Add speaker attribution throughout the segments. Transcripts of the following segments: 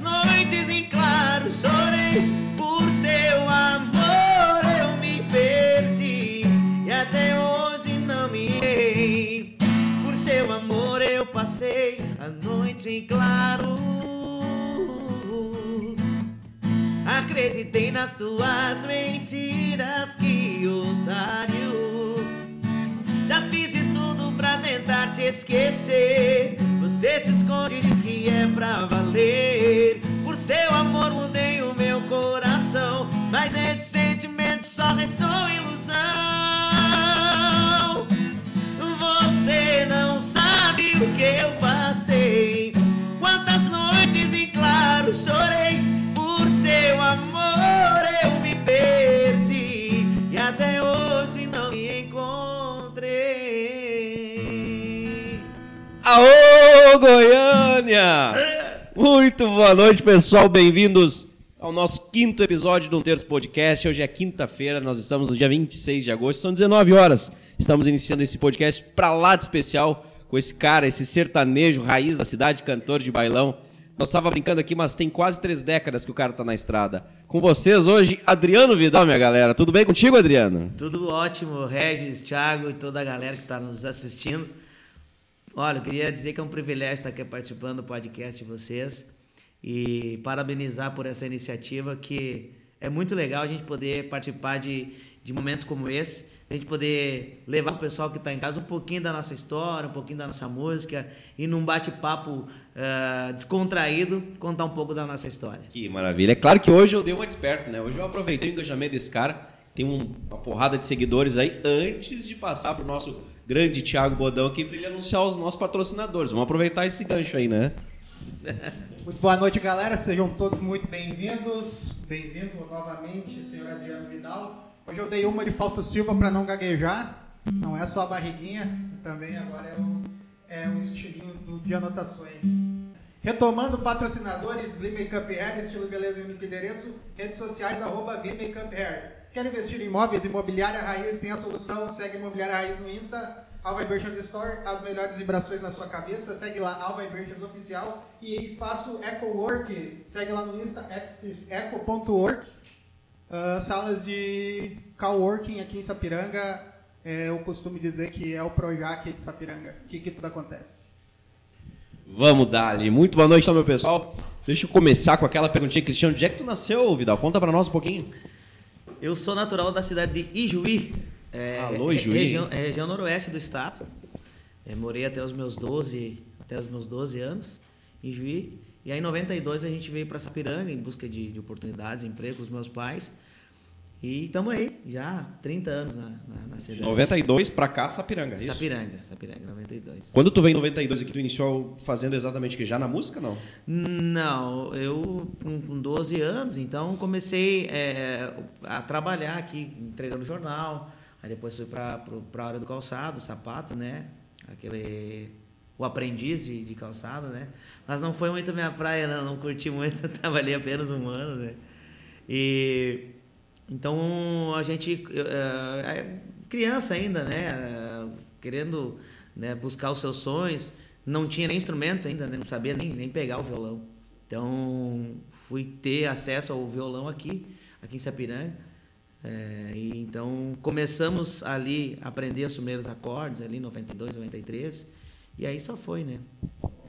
Speaker 1: noites em claro chorei por seu amor eu me perdi e até hoje não me errei. Por seu amor eu passei a noite em claro. Acreditei nas tuas mentiras, que otário. Já fiz de tudo pra tentar te esquecer. Você se esconde diz que é pra valer. Por seu amor mudei o meu coração. Mas nesse sentimento só restou ilusão. Você não sabe o que eu passei. Quantas noites em claro chorei. Por seu amor eu me perdi. E até hoje não me encontrei.
Speaker 2: Aô, Goiânia! Muito boa noite, pessoal. Bem-vindos ao nosso quinto episódio do Um Terço Podcast. Hoje é quinta-feira, nós estamos no dia 26 de agosto, são 19 horas. Estamos iniciando esse podcast pra lá de especial com esse cara, esse sertanejo raiz da cidade, cantor de bailão. Nós estava brincando aqui, mas tem quase três décadas que o cara tá na estrada. Com vocês hoje, Adriano Vidal, minha galera. Tudo bem contigo, Adriano?
Speaker 1: Tudo ótimo, Regis, Thiago e toda a galera que está nos assistindo. Olha, eu queria dizer que é um privilégio estar aqui participando do podcast de vocês e parabenizar por essa iniciativa que é muito legal a gente poder participar de, de momentos como esse, a gente poder levar o pessoal que está em casa um pouquinho da nossa história, um pouquinho da nossa música e num bate-papo ah, descontraído contar um pouco da nossa história.
Speaker 2: Que maravilha. É claro que hoje eu dei uma desperto, né? Hoje eu aproveitei o engajamento desse cara. Tem um- uma porrada de seguidores aí antes de passar pro nosso grande Thiago Bodão aqui para ele anunciar os nossos patrocinadores. Vamos aproveitar esse gancho aí, né?
Speaker 3: Muito boa noite, galera. Sejam todos muito bem-vindos. Bem-vindo novamente, senhor Adriano Vidal. Hoje eu dei uma de Fausto Silva para não gaguejar. Não é só a barriguinha, também agora é o, é o estilinho do, de anotações. Retomando patrocinadores, Glee Makeup Hair, estilo beleza e único endereço, redes sociais, arroba Glee Makeup Hair. Quer investir em imóveis? Imobiliária Raiz tem a solução. Segue Imobiliária Raiz no Insta, Alva Inversions Store, as melhores vibrações na sua cabeça. Segue lá, Alva Inversions Oficial. E Espaço EcoWork, segue lá no Insta, e- eco.work. Ah, salas de coworking aqui em Sapiranga, é, eu costumo dizer que é o Projac de Sapiranga, que, que tudo acontece.
Speaker 2: Vamos dar ali. Muito boa noite, então, meu pessoal. Deixa eu começar com aquela perguntinha, Cristiano. Onde é que tu nasceu, Vidal? Conta pra nós um pouquinho.
Speaker 1: Eu sou natural da cidade de Ijuí. É,
Speaker 2: Alô,
Speaker 1: é-
Speaker 2: Ijuí.
Speaker 1: Região, é região noroeste do estado. É, morei até os meus 12, até os meus 12 anos em Juí. E aí em 92 a gente veio para Sapiranga em busca de, de oportunidades, emprego com os meus pais. E estamos aí, já há 30 anos na, na, na
Speaker 2: De
Speaker 1: cidade.
Speaker 2: 92 pra cá, Sapiranga, é isso?
Speaker 1: Sapiranga, Sapiranga, 92.
Speaker 2: Quando tu veio em 92 aqui, tu iniciou fazendo exatamente o que? Já na música, não?
Speaker 1: Não, eu com com 12 anos, então comecei é, a trabalhar aqui, entregando jornal. Aí depois fui para a área do calçado, sapato, né? Aquele. O aprendiz de, de calçado, né? Mas não foi muito minha praia, não, não curti muito, trabalhei apenas um ano, né? E. Então a gente. eh, é criança ainda, né? Querendo né, buscar os seus sonhos não tinha nem instrumento ainda, né? não sabia nem, nem pegar o violão. Então, fui ter acesso ao violão aqui, aqui em Sapiranga. É, e então, começamos ali a aprender os primeiros acordes, ali em 92, 93. E aí só foi, né?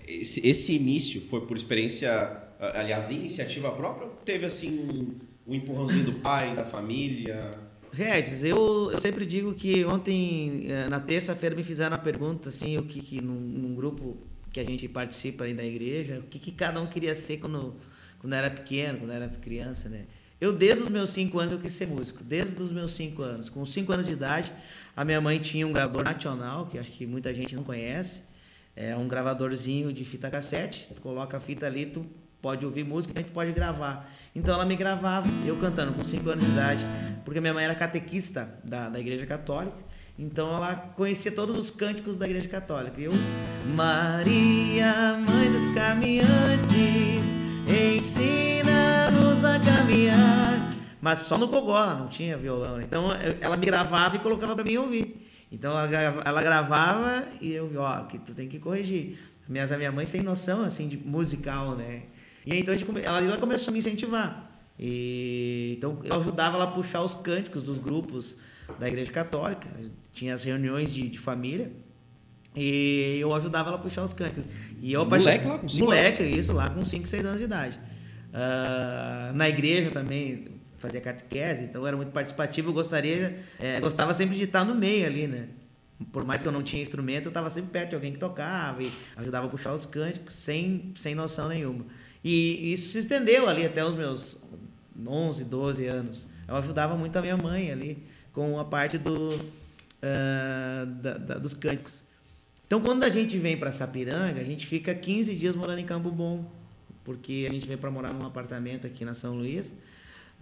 Speaker 2: Esse, esse início foi por experiência, aliás, iniciativa própria ou teve assim um, empurrãozinho do pai, da família?
Speaker 1: Regis, eu, eu sempre digo que ontem, eh, na terça-feira, me fizeram uma pergunta, assim, o que, que num, num grupo que a gente participa aí da igreja, o que, que cada um queria ser quando, quando era pequeno, quando era criança, né? Eu, desde os meus cinco anos, eu quis ser músico. Desde os meus cinco anos. Com cinco anos de idade, a minha mãe tinha um gravador nacional, que acho que muita gente não conhece. É um gravadorzinho de fita cassete. Tu coloca a fita ali, tu pode ouvir música, a gente pode gravar. Então ela me gravava, eu cantando com 5 anos de idade, porque minha mãe era catequista da, da Igreja Católica. Então ela conhecia todos os cânticos da Igreja Católica. E eu, Maria, mãe dos caminhantes, ensina-nos a caminhar. Mas só no gogó, não tinha violão. né? Então ela me gravava e colocava para mim ouvir. Então ela, grava- ela gravava e eu ó, que tu tem que corrigir. Mas a minha mãe sem noção assim de musical, né? E então gente, ela, ela começou a me incentivar. E, então eu ajudava ela a puxar os cânticos dos grupos da Igreja Católica. Tinha as reuniões de, de família. E eu ajudava ela a puxar os cânticos. E eu
Speaker 2: Moleque lá com cinco
Speaker 1: Moleque, isso, lá com 5, 6 anos de idade. Ah, na igreja também fazia catequese, então era muito participativo. Eu gostaria, eh, gostava sempre de estar no meio ali, né? Por mais que eu não tinha instrumento, eu estava sempre perto de alguém que tocava e ajudava a puxar os cânticos sem, sem noção nenhuma. E isso se estendeu ali até os meus 11, 12 anos. Eu ajudava muito a minha mãe ali com a parte do, ah, da- da- dos cânticos. Então, quando a gente vem para Sapiranga, a gente fica 15 dias morando em Campo Bom, porque a gente vem para morar num apartamento aqui na São Luís,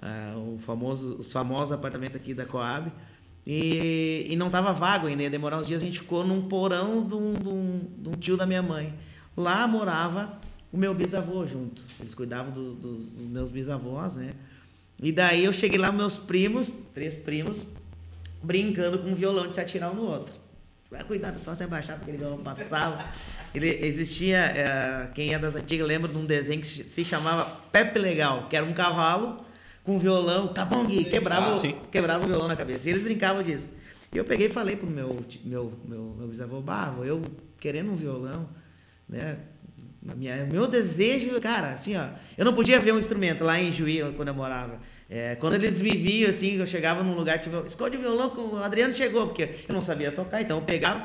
Speaker 1: ah, o famoso, os famosos apartamentos aqui da Coab, e, e não estava vago ainda, ia demorar uns dias, a gente ficou num porão de um, de um- de um tio da minha mãe. Lá morava o meu bisavô junto, eles cuidavam do- dos, dos meus bisavós, né? E daí eu cheguei lá, meus primos, três primos, brincando com um violão de se atirar um no outro. Vai cuidado só sem baixar, porque aquele violão passava. Ele existia, eh, quem é das antigas lembra de um desenho que se se chamava Pepe Legal, que era um cavalo com um violão, cabong, quebrava,
Speaker 2: Ah,
Speaker 1: o-
Speaker 2: sim.
Speaker 1: quebrava o violão na cabeça. E eles brincavam disso. E eu peguei e falei pro meu, meu, meu, meu bisavô, Bavo, eu querendo um violão, né? Minha, meu desejo, cara, assim, ó, eu não podia ver um instrumento lá em Juí, quando eu morava. É, quando eles me viam, assim, eu chegava num lugar, tipo, esconde o violão, o Adriano chegou, porque eu não sabia tocar, então eu pegava,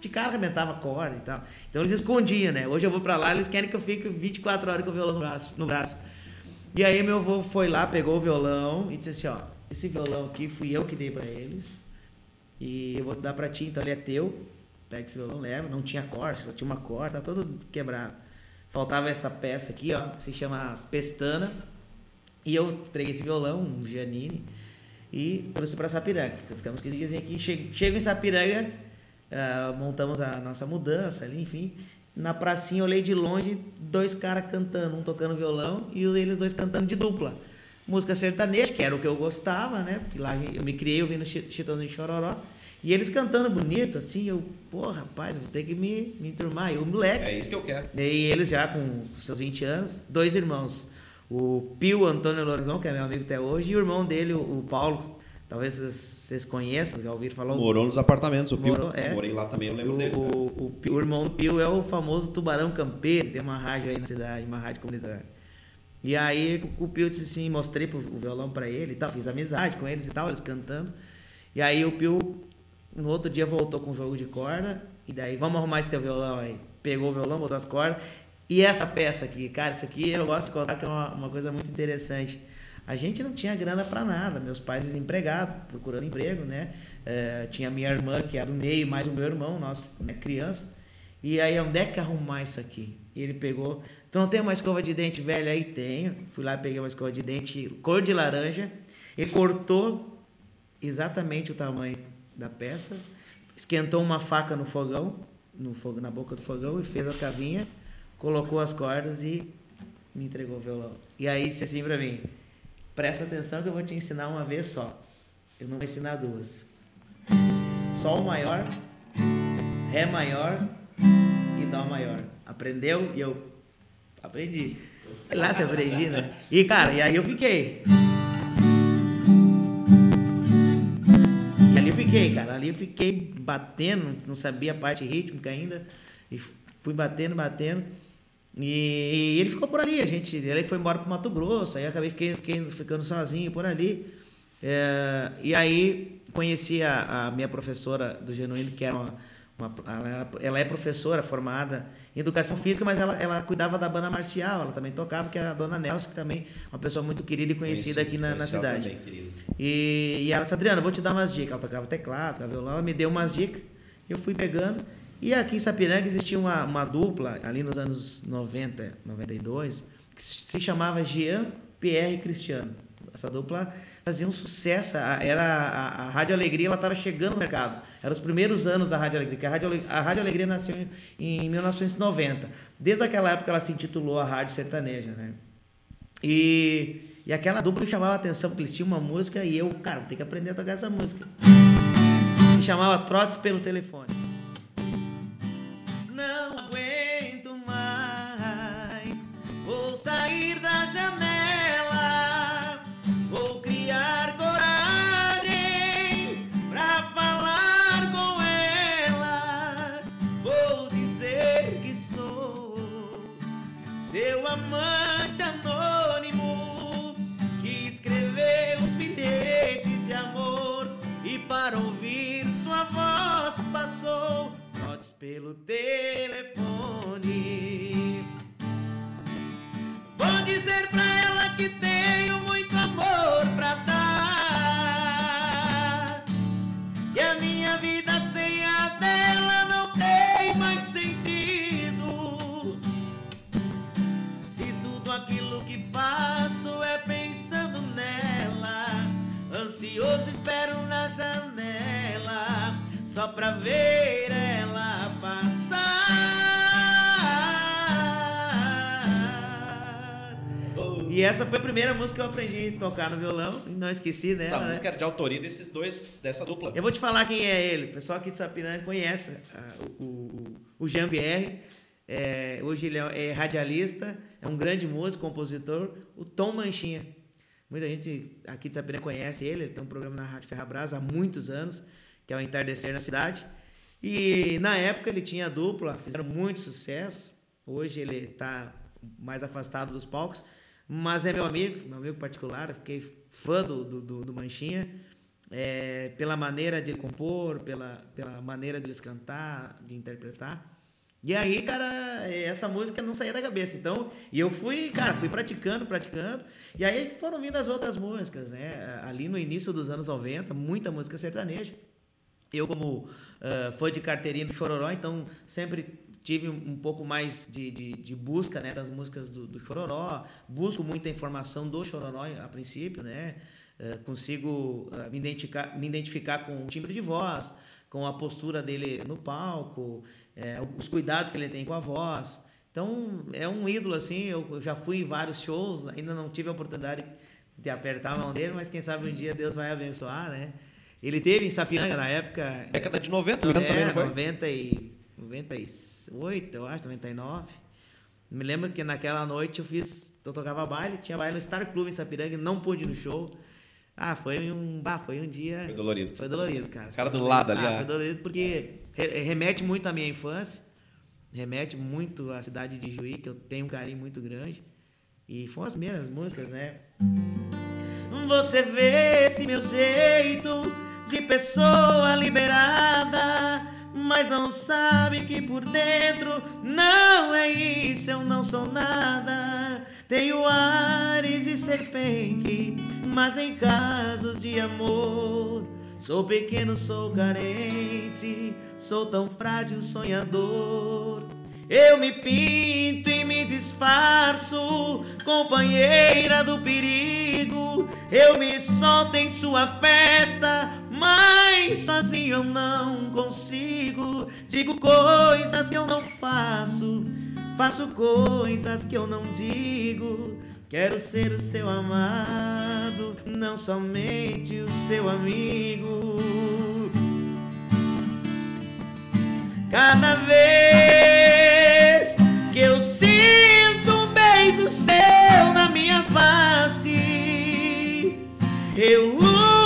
Speaker 1: de cara arrebentava corda e tal. Então eles escondiam, né? Hoje eu vou pra lá, eles querem que eu fique 24 horas com o violão no braço. No braço. E aí meu avô foi lá, pegou o violão e disse assim, ó, esse violão aqui fui eu que dei pra eles. E eu vou dar pra ti, então ele é teu. Pega esse violão, leva. Não tinha corda, só tinha uma corda, tá todo quebrado. Faltava essa peça aqui, ó, que se chama pestana. E eu peguei esse violão, um Giannini, e trouxe pra Sapiranga. Ficamos 15 dias aqui. Chego, em Sapiranga, ah, montamos a nossa mudança ali, enfim. Na pracinha, olhei de longe, dois caras cantando, um tocando violão e eles dois cantando de dupla. Música sertaneja, que era o que eu gostava, né? Porque lá eu me criei ouvindo Chi- Chitãozinho Chororó. E eles cantando bonito, assim, eu, pô, rapaz, vou ter que me, me enturmar. E o moleque,
Speaker 2: É isso que eu quero.
Speaker 1: e eles já com seus 20 anos, dois irmãos. O Pio Antônio Lorizon, que é meu amigo até hoje, e o irmão dele, o Paulo. Talvez vocês, conheçam, já ouviram falar.
Speaker 2: Morou nos apartamentos, o Pio.
Speaker 1: Morou, é.
Speaker 2: Morei lá também, eu lembro
Speaker 1: o,
Speaker 2: dele. né?
Speaker 1: o, o o irmão do Pio é o famoso Tubarão Campeiro, tem uma rádio aí na cidade, uma rádio comunitária. E aí o Pio disse assim, mostrei pro- o violão pra ele e tal, fiz amizade com eles e tal, eles cantando. E aí o Pio, no outro dia, voltou com o jogo de corda, e daí, vamos arrumar esse teu violão aí. Pegou o violão, botou as cordas. E essa peça aqui, cara, isso aqui eu gosto de contar que é uma, uma coisa muito interessante. A gente não tinha grana para nada, meus pais desempregados, procurando emprego, né? Eh, tinha minha irmã, que é do meio, mais o meu irmão, nós, né, criança. E aí, onde é que arrumar isso aqui? E ele pegou, tu não tem uma escova de dente velha aí? Tenho. Fui lá, peguei uma escova de dente cor de laranja. Ele cortou exatamente o tamanho da peça, esquentou uma faca no fogão, no fogo, na boca do fogão e fez a cavinha, colocou as cordas e me entregou o violão. E aí disse assim pra mim, presta atenção que eu vou te ensinar uma vez só. Eu não vou ensinar duas. Sol maior, Ré maior e Dó maior. Aprendeu? E eu aprendi. Sei lá se aprendi, né? E cara, e aí eu fiquei. Fiquei, cara. Ali eu fiquei batendo, não sabia a parte rítmica ainda. E fui batendo, batendo. E, ele ficou por ali. A gente, ele foi embora para Mato Grosso. Aí eu acabei fiquei, fiquei ficando sozinho por ali. É, e aí conheci a, a minha professora do Genuíno, que era uma, uma- ela, ela é professora formada em educação física, mas ela, ela cuidava da banda marcial, ela também tocava, que é a dona Nelson, que também é uma pessoa muito querida e conhecida
Speaker 2: Conheci-
Speaker 1: aqui na, na cidade.
Speaker 2: também.
Speaker 1: E, e ela disse, Adriana, vou te dar umas dicas. Ela tocava teclado, tocava violão, ela me deu umas dicas, eu fui pegando. E aqui em Sapiranga existia uma, uma dupla, ali nos anos 90, 92, que se chamava Jean Pierre Cristiano. Essa dupla fazia um sucesso. Era a, a Rádio Alegria, ela estava chegando no mercado. Eram os primeiros anos da Rádio Alegria, a Rádio, a Rádio Alegria nasceu em, em 1990. Desde aquela época ela se intitulou a Rádio Sertaneja, né? E, e aquela dupla chamava a atenção, porque eles tinham uma música e eu, cara, vou ter que aprender a tocar essa música. Se chamava Trotes pelo Telefone. Não aguento mais, vou sair da janela, essa foi a primeira música que eu aprendi a tocar no violão, e não esqueci dela.
Speaker 2: Essa
Speaker 1: né?
Speaker 2: música era de autoria desses dois, dessa dupla.
Speaker 1: Eu vou te falar quem é ele. O pessoal aqui de Sapiranga conhece o, o, o Jean-Pierre. É, hoje ele é, é radialista, é um grande músico, compositor. O Tom Manchinha. Muita gente aqui de Sapiranga conhece ele. Ele tem um programa na Rádio Ferrabras há muitos anos, que é o Entardecer na Cidade. E na época ele tinha dupla, fizeram muito sucesso. Hoje ele está mais afastado dos palcos, mas é meu amigo, meu amigo particular. Fiquei fã do, do, do, Manchinha é, pela maneira de compor, pela, pela maneira de eles cantar, de interpretar. E aí, cara, essa música não saía da cabeça. Então, e eu fui, cara, fui praticando, praticando. E aí foram vindo as outras músicas, né? Ali no início dos anos 90, muita música sertaneja. Eu, como uh, fã de carteirinha do Chororó, então sempre tive um pouco mais de, de, de busca né, das músicas do, do, Chororó. Busco muita informação do Chororó a princípio, né? Uh, consigo uh, me, identificar, me identificar com o timbre de voz, com a postura dele no palco, é, os cuidados que ele tem com a voz. Então, é um ídolo, assim. Eu já fui em vários shows, ainda não tive a oportunidade de apertar a mão dele, mas quem sabe um dia Deus vai abençoar, né? Ele teve em Sapiranga na época.
Speaker 2: Década de 90, 90
Speaker 1: é,
Speaker 2: também, não foi?
Speaker 1: 90 e, 98, eu acho, 99. Me lembro que naquela noite eu fiz. Eu tocava baile, tinha baile no Star Club em Sapiranga, não pude ir no show. Ah, foi um. Ah, foi um dia.
Speaker 2: Foi dolorido.
Speaker 1: Foi dolorido, cara.
Speaker 2: Cara do lado ali.
Speaker 1: Ah, foi dolorido porque remete muito à minha infância, remete muito à cidade de Juí, que eu tenho um carinho muito grande. E foram as primeiras músicas, né? Você vê esse meu jeito de pessoa liberada, mas não sabe que por dentro não é isso, eu não sou nada. Tenho ares de serpente, mas em casos de amor. Sou pequeno, sou carente, sou tão frágil, sonhador. Eu me pinto e me disfarço, companheira do perigo. Eu me solto em sua festa, mas sozinho eu não consigo. Digo coisas que eu não faço, faço coisas que eu não digo. Quero ser o seu amado, não somente o seu amigo. Cada vez que eu sinto um beijo seu na minha face, eu luto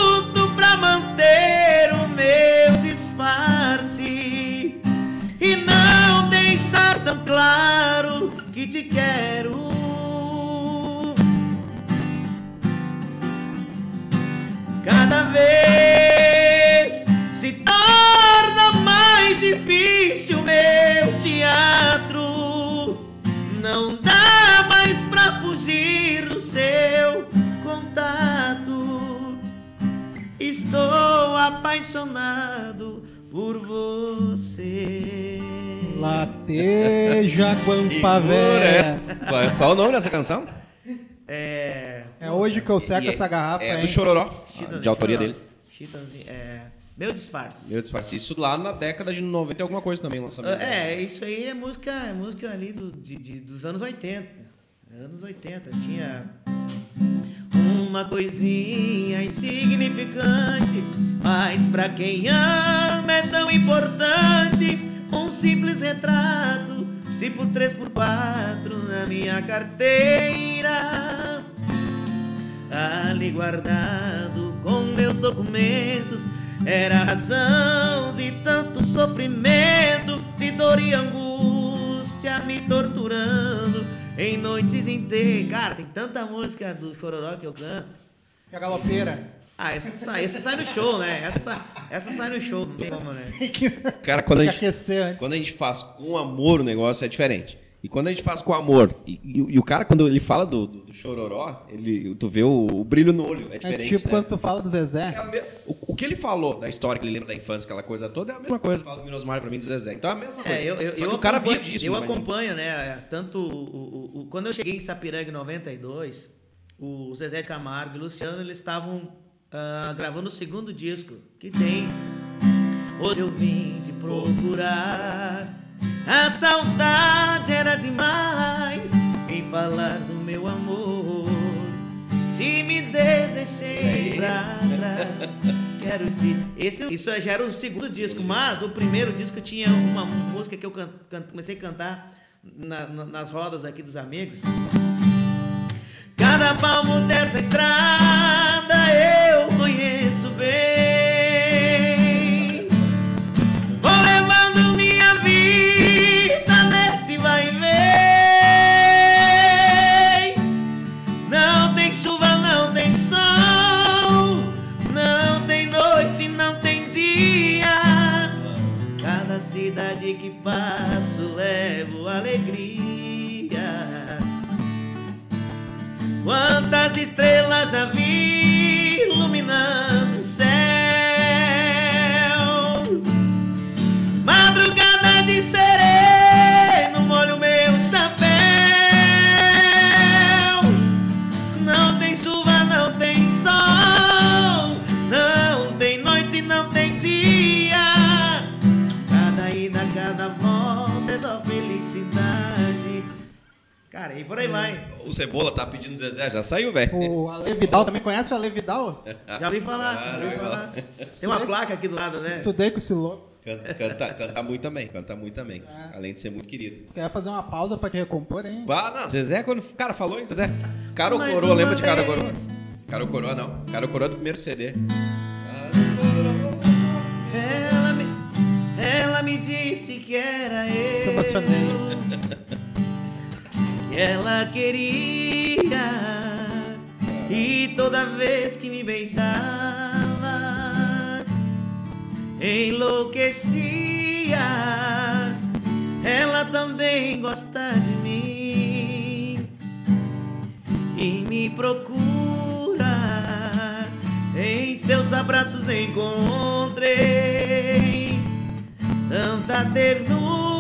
Speaker 1: meu disfarce e não deixar tão claro que te quero. Cada vez apaixonado por você.
Speaker 3: Lateja
Speaker 2: Segura
Speaker 3: Guampavé.
Speaker 2: essa. Qual, qual o nome dessa canção?
Speaker 1: É.
Speaker 3: É hoje que eu seco
Speaker 2: é-
Speaker 3: essa garrafa,
Speaker 2: É
Speaker 3: hein?
Speaker 2: do Chororó, de autoria
Speaker 1: Chororó.
Speaker 2: dele.
Speaker 1: Chitãozinho, é. Meu disfarce.
Speaker 2: Meu disfarce. Isso lá na década de 90 e alguma coisa também, lançamento.
Speaker 1: É, isso aí é música, é música ali do, de, de- dos anos 80. Anos 80. Tinha uma coisinha insignificante, mas pra quem ama é tão importante. Um simples retrato por três por quatro na minha carteira, ali guardado com meus documentos, era a razão de tanto sofrimento, de dor e angústia me torturando em noites inteiras. Cara, tem tanta música do Chororó que eu canto.
Speaker 3: E a galopeira?
Speaker 1: Ah, essa sai, essa sai no show, né? Essa, essa sai no show, não tem como, né?
Speaker 2: Cara, quando a,
Speaker 3: Tem que
Speaker 2: gente, quando a gente faz com amor o negócio é diferente. E quando a gente faz com amor, e, e- e o cara, quando ele fala do, do, do chororó, ele, tu vê o, o brilho no olho, é
Speaker 3: É
Speaker 2: diferente.
Speaker 3: tipo
Speaker 2: né?
Speaker 3: quando tu fala do
Speaker 2: É
Speaker 3: Zezé.
Speaker 2: a me- o, o que ele falou da história que ele lembra da infância, aquela coisa toda, é a mesma coisa que fala do Minosmar pra mim do Zezé. Então é a mesma coisa.
Speaker 1: É, eu, eu,
Speaker 2: Só que
Speaker 1: eu
Speaker 2: o cara
Speaker 1: acompanho,
Speaker 2: via disso,
Speaker 1: Eu
Speaker 2: né,
Speaker 1: acompanho, né? Tanto o, o- o- quando eu cheguei em Sapiranga em 92, o Zezé de Camargo e o Luciano, eles estavam ah, gravando o segundo disco que tem. Hoje eu vim te procurar. A saudade era demais em falar do meu amor. Timidez deixei pra trás. Quero te. Esse, isso já era o segundo disco, mas o primeiro disco tinha uma música que eu can- can- comecei a cantar na- na- nas rodas aqui dos amigos. Cada palmo dessa estrada passo levo alegria. Quantas estrelas já vi Cara, e por aí vai.
Speaker 2: O Cebola tá pedindo Zezé, já saiu, velho.
Speaker 3: O Ale Vidal, também conhece o Ale Vidal?
Speaker 1: Já ouvi falar,
Speaker 2: Ah,
Speaker 1: já ouvi
Speaker 2: legal.
Speaker 1: falar. Tem uma placa aqui do lado, né?
Speaker 3: Estudei com esse louco.
Speaker 2: Canta, canta, canta muito também, canta muito também.
Speaker 3: É.
Speaker 2: Além de ser muito querido.
Speaker 3: Quer fazer uma pausa pra te recompor, hein?
Speaker 2: Ah, não, Zezé, quando o cara falou em Zezé. Caro
Speaker 1: Mais
Speaker 2: Coroa,
Speaker 1: uma
Speaker 2: lembra de Caro
Speaker 1: vez.
Speaker 2: Coroa? Caro Coroa não. Caro Coroa é do primeiro CD.
Speaker 1: Ela me, ela me disse que era eu.
Speaker 3: Se emocionei.
Speaker 1: ela queria e toda vez que me beijava enlouquecia. Ela também gosta de mim e me procura. Em seus abraços encontrei tanta ternura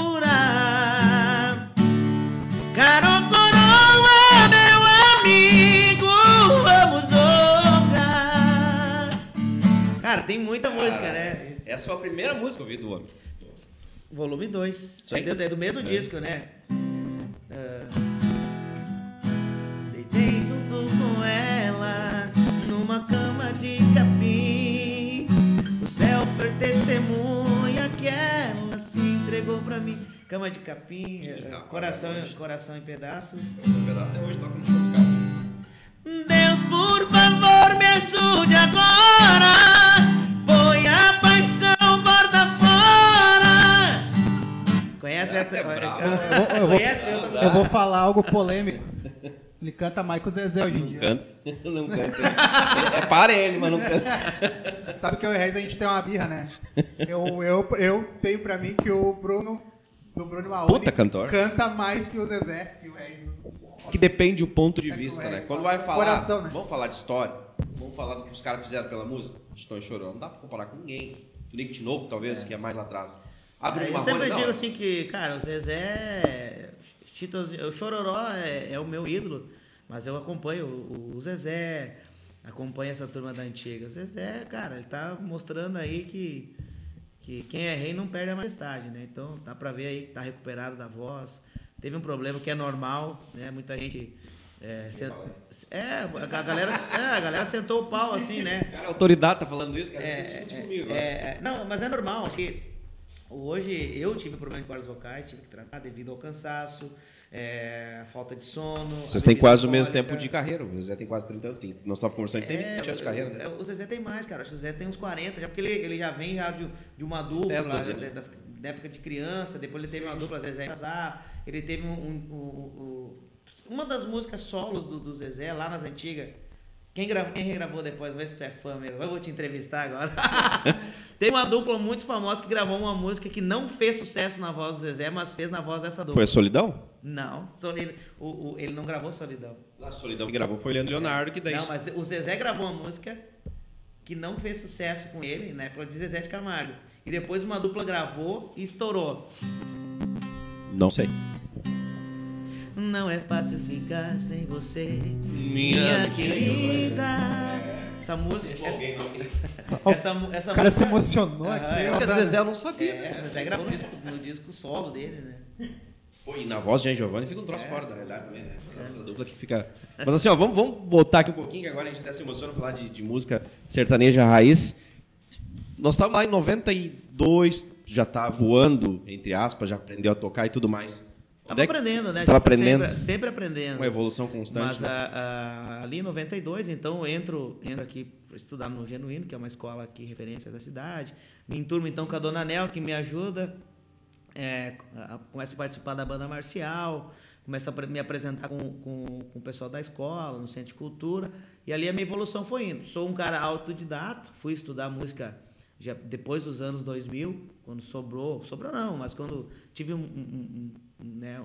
Speaker 1: tem muita música, né?
Speaker 2: Essa foi a primeira música que eu ouvi do homem.
Speaker 1: Volume 2.
Speaker 2: Sim.
Speaker 1: É do, mesmo
Speaker 2: É.
Speaker 1: disco, né? Ah, deitei junto com ela numa cama de capim. O céu foi testemunha que ela se entregou pra mim. Cama de capim,
Speaker 2: rapaz,
Speaker 1: coração,
Speaker 2: é longe.
Speaker 1: coração em pedaços.
Speaker 2: Esse pedaço até hoje toca no show dos caras.
Speaker 1: Deus, por favor, me ajude agora. Põe a paixão borda fora. Conhece essa?
Speaker 2: é brabo.
Speaker 3: Eu vou- eu vou-
Speaker 1: Conhece? Eu.
Speaker 3: Eu vou falar algo polêmico. Ele canta o Zezé hoje em dia.
Speaker 2: Canta. Não canta. É para ele, mas não canta.
Speaker 3: Sabe que eu e o Reis a gente tem uma birra, né? Eu, eu, eu tenho pra mim que o Bruno, do Bruno Maoni,
Speaker 2: Puta cantor.
Speaker 3: canta mais que o Zezé e o Reis.
Speaker 2: Que depende do ponto de
Speaker 3: É,
Speaker 2: vista,
Speaker 3: é,
Speaker 2: né? Quando vai falar,
Speaker 3: coração, né?
Speaker 2: vamos falar de história, vamos falar do que os caras fizeram pela música, estão chorando. Não dá pra comparar com ninguém. Do Nick Tinoco, talvez, que é mais lá atrás. Abre
Speaker 1: É,
Speaker 2: uma
Speaker 1: eu sempre
Speaker 2: não.
Speaker 1: digo assim que, cara, o Zezé. O Chororó é, é o meu ídolo, mas eu acompanho o, o Zezé, acompanho essa turma da antiga. O Zezé, cara, ele tá mostrando aí que, que quem é rei não perde a majestade, né? Então dá pra ver aí que tá recuperado da voz. Teve um problema que é normal, né? Muita gente. É, sent- é, a galera, é, a galera sentou o pau assim, né?
Speaker 2: Cara, a autoridade tá falando isso, cara.
Speaker 1: É,
Speaker 2: discute
Speaker 1: é,
Speaker 2: comigo.
Speaker 1: é, é, não, mas é normal, acho que Hoje eu tive problema de cordas vocais, tive que tratar devido ao cansaço, é, falta de sono.
Speaker 2: Vocês têm quase o mesmo tempo de carreira. O Zezé tem quase 30 anos. Tem, nós estávamos conversando, ele tem 27 anos de carreira, né?
Speaker 1: É, O Zezé tem mais, cara. Acho que o Zezé tem uns 40, já porque ele, ele já vem já de, de uma dupla,
Speaker 2: 10,
Speaker 1: lá,
Speaker 2: 12 anos.
Speaker 1: da, das- da época de criança, depois ele teve uma dupla Zezé Casar, ele teve um, um- um- um- uma das músicas solos do, do Zezé lá nas antigas. Quem, gra- quem regravou depois, vê se tu é fã mesmo. Eu vou te entrevistar agora. Tem uma dupla muito famosa que gravou uma música que não fez sucesso na voz do Zezé, mas fez na voz dessa dupla.
Speaker 2: Foi a Solidão?
Speaker 1: Não, Sol- ele, o- o- ele não gravou Solidão.
Speaker 2: A Solidão que gravou foi o Leandro Leonardo, que daí...
Speaker 1: Não, mas o Zezé gravou uma música que não fez sucesso com ele, na época de Zezé de Camargo. E depois uma dupla gravou e estourou.
Speaker 2: Não sei.
Speaker 1: Não é fácil ficar sem você,
Speaker 2: Minha
Speaker 1: minha querida. Essa música. Essa, essa, essa
Speaker 3: O cara se
Speaker 1: música.
Speaker 3: emocionou
Speaker 1: Aham,
Speaker 3: aqui.
Speaker 1: é.
Speaker 2: Porque Zezé eu não sabia.
Speaker 1: É, o Zezé gravou no disco, no disco solo dele, né?
Speaker 2: Pô, e na voz de Giovanni fica um troço fora da realidade também, né? Outra dupla que fica... Mas assim, ó, vamos, vamos voltar aqui um pouquinho, que agora a gente até se emociona falar de, de música sertaneja raiz. Nós estávamos lá em 92, já tá voando, entre aspas, já aprendeu a tocar e tudo mais.
Speaker 1: Tava
Speaker 2: Onde é
Speaker 1: aprendendo, né? A
Speaker 2: Tava
Speaker 1: gente tá
Speaker 2: aprendendo.
Speaker 1: Sempre, sempre aprendendo.
Speaker 2: Uma evolução constante.
Speaker 1: Mas
Speaker 2: né?
Speaker 1: a- a- ali em 92, então eu entro, entro aqui para estudar no Genuíno, que é uma escola aqui referência da cidade. Me enturmo então com a dona Nelson, que me ajuda. É, começo a participar da banda marcial, começo a me apresentar com, com, com o pessoal da escola, no centro de cultura. E ali a minha evolução foi indo. Sou um cara autodidata, fui estudar música já depois dos anos 2000, quando sobrou, sobrou não, mas quando tive um, um- um- né,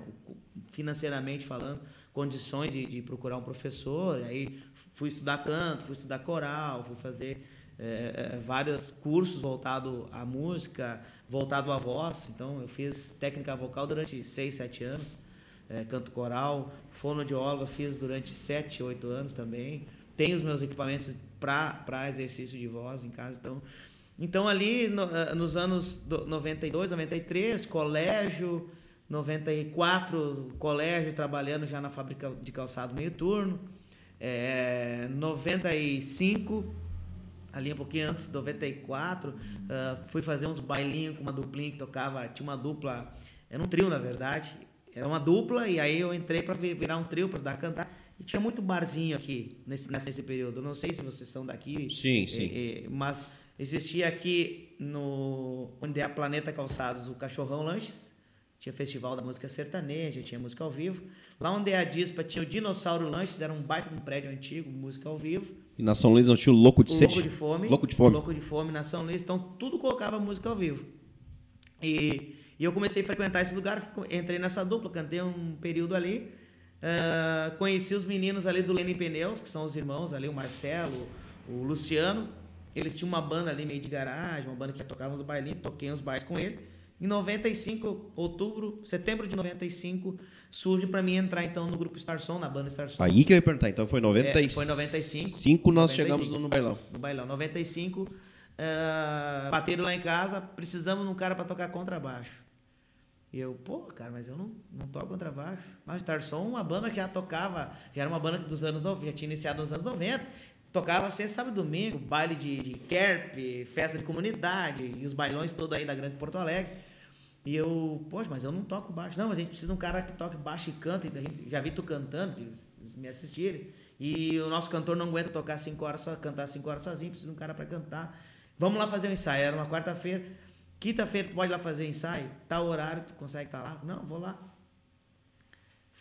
Speaker 1: financeiramente falando, condições de, de procurar um professor, aí fui estudar canto, fui estudar coral, fui fazer eh, eh, vários cursos voltados à música, voltado à voz. Então eu fiz técnica vocal durante seis, sete anos, eh, canto coral, fonoaudiólogo eu fiz durante sete, oito anos também. Tenho os meus equipamentos para exercício de voz em casa, então então, ali no- eh, nos anos do- 92, 93, colégio, 94, colégio, trabalhando já na fábrica de calçado meio turno. É, 95, ali um pouquinho antes, 94, ah, fui fazer uns bailinhos com uma duplinha que tocava, tinha uma dupla, era um trio na verdade, era uma dupla e aí eu entrei para virar um trio para dar cantar. E tinha muito barzinho aqui nesse, nesse período. Eu não sei se vocês são daqui.
Speaker 2: Sim, sim.
Speaker 1: é, é, mas existia aqui no onde é a Planeta Calçados o Cachorrão Lanches. Tinha festival da música sertaneja, tinha música ao vivo. Lá onde é a Dispa tinha o Dinossauro Lanches, era um baita um prédio antigo, música ao vivo.
Speaker 2: E na São Luís não tinha o Louco de
Speaker 1: O
Speaker 2: Sede?
Speaker 1: Louco de Fome.
Speaker 2: Louco de Fome.
Speaker 1: Louco de Fome na São Luís. Então, tudo colocava música ao vivo. E, e eu comecei a frequentar esse lugar, entrei nessa dupla, cantei um período ali. ah, conheci os meninos ali do Lenin Pneus, que são os irmãos ali, o Marcelo, o Luciano. Eles tinham uma banda ali meio de garagem, uma banda que tocava uns bailinhos, toquei uns bailes com ele. Em 95, outubro, setembro de 95, surge para mim entrar então no grupo Star Som, na banda Star Som.
Speaker 2: Aí que eu ia perguntar. Então foi 95.
Speaker 1: É, foi 95.
Speaker 2: Cinco nós
Speaker 1: 95.
Speaker 2: chegamos no, no bailão.
Speaker 1: no bailão. 95, ah, bateram lá em casa, precisamos de um cara para tocar contrabaixo. E eu, pô, cara, mas eu não, não toco contrabaixo. Mas Tarson, uma banda que já tocava, já era uma banda dos anos 90, já tinha iniciado nos anos 90. Tocava sexta, sábado e domingo, baile de, de kerp, festa de comunidade, e os bailões todos aí da Grande Porto Alegre. E eu, poxa, mas eu não toco baixo. Não, mas a gente precisa de um cara que toque baixo e canta. E a gente, já vi tu cantando, eles, eles me assistirem. E o nosso cantor não aguenta tocar cinco horas só, cantar cinco horas sozinho, precisa de um cara para cantar. Vamos lá fazer um ensaio. Era uma quarta-feira. Quinta-feira tu pode ir lá fazer ensaio? Tal horário, tu consegue estar lá? Não, vou lá.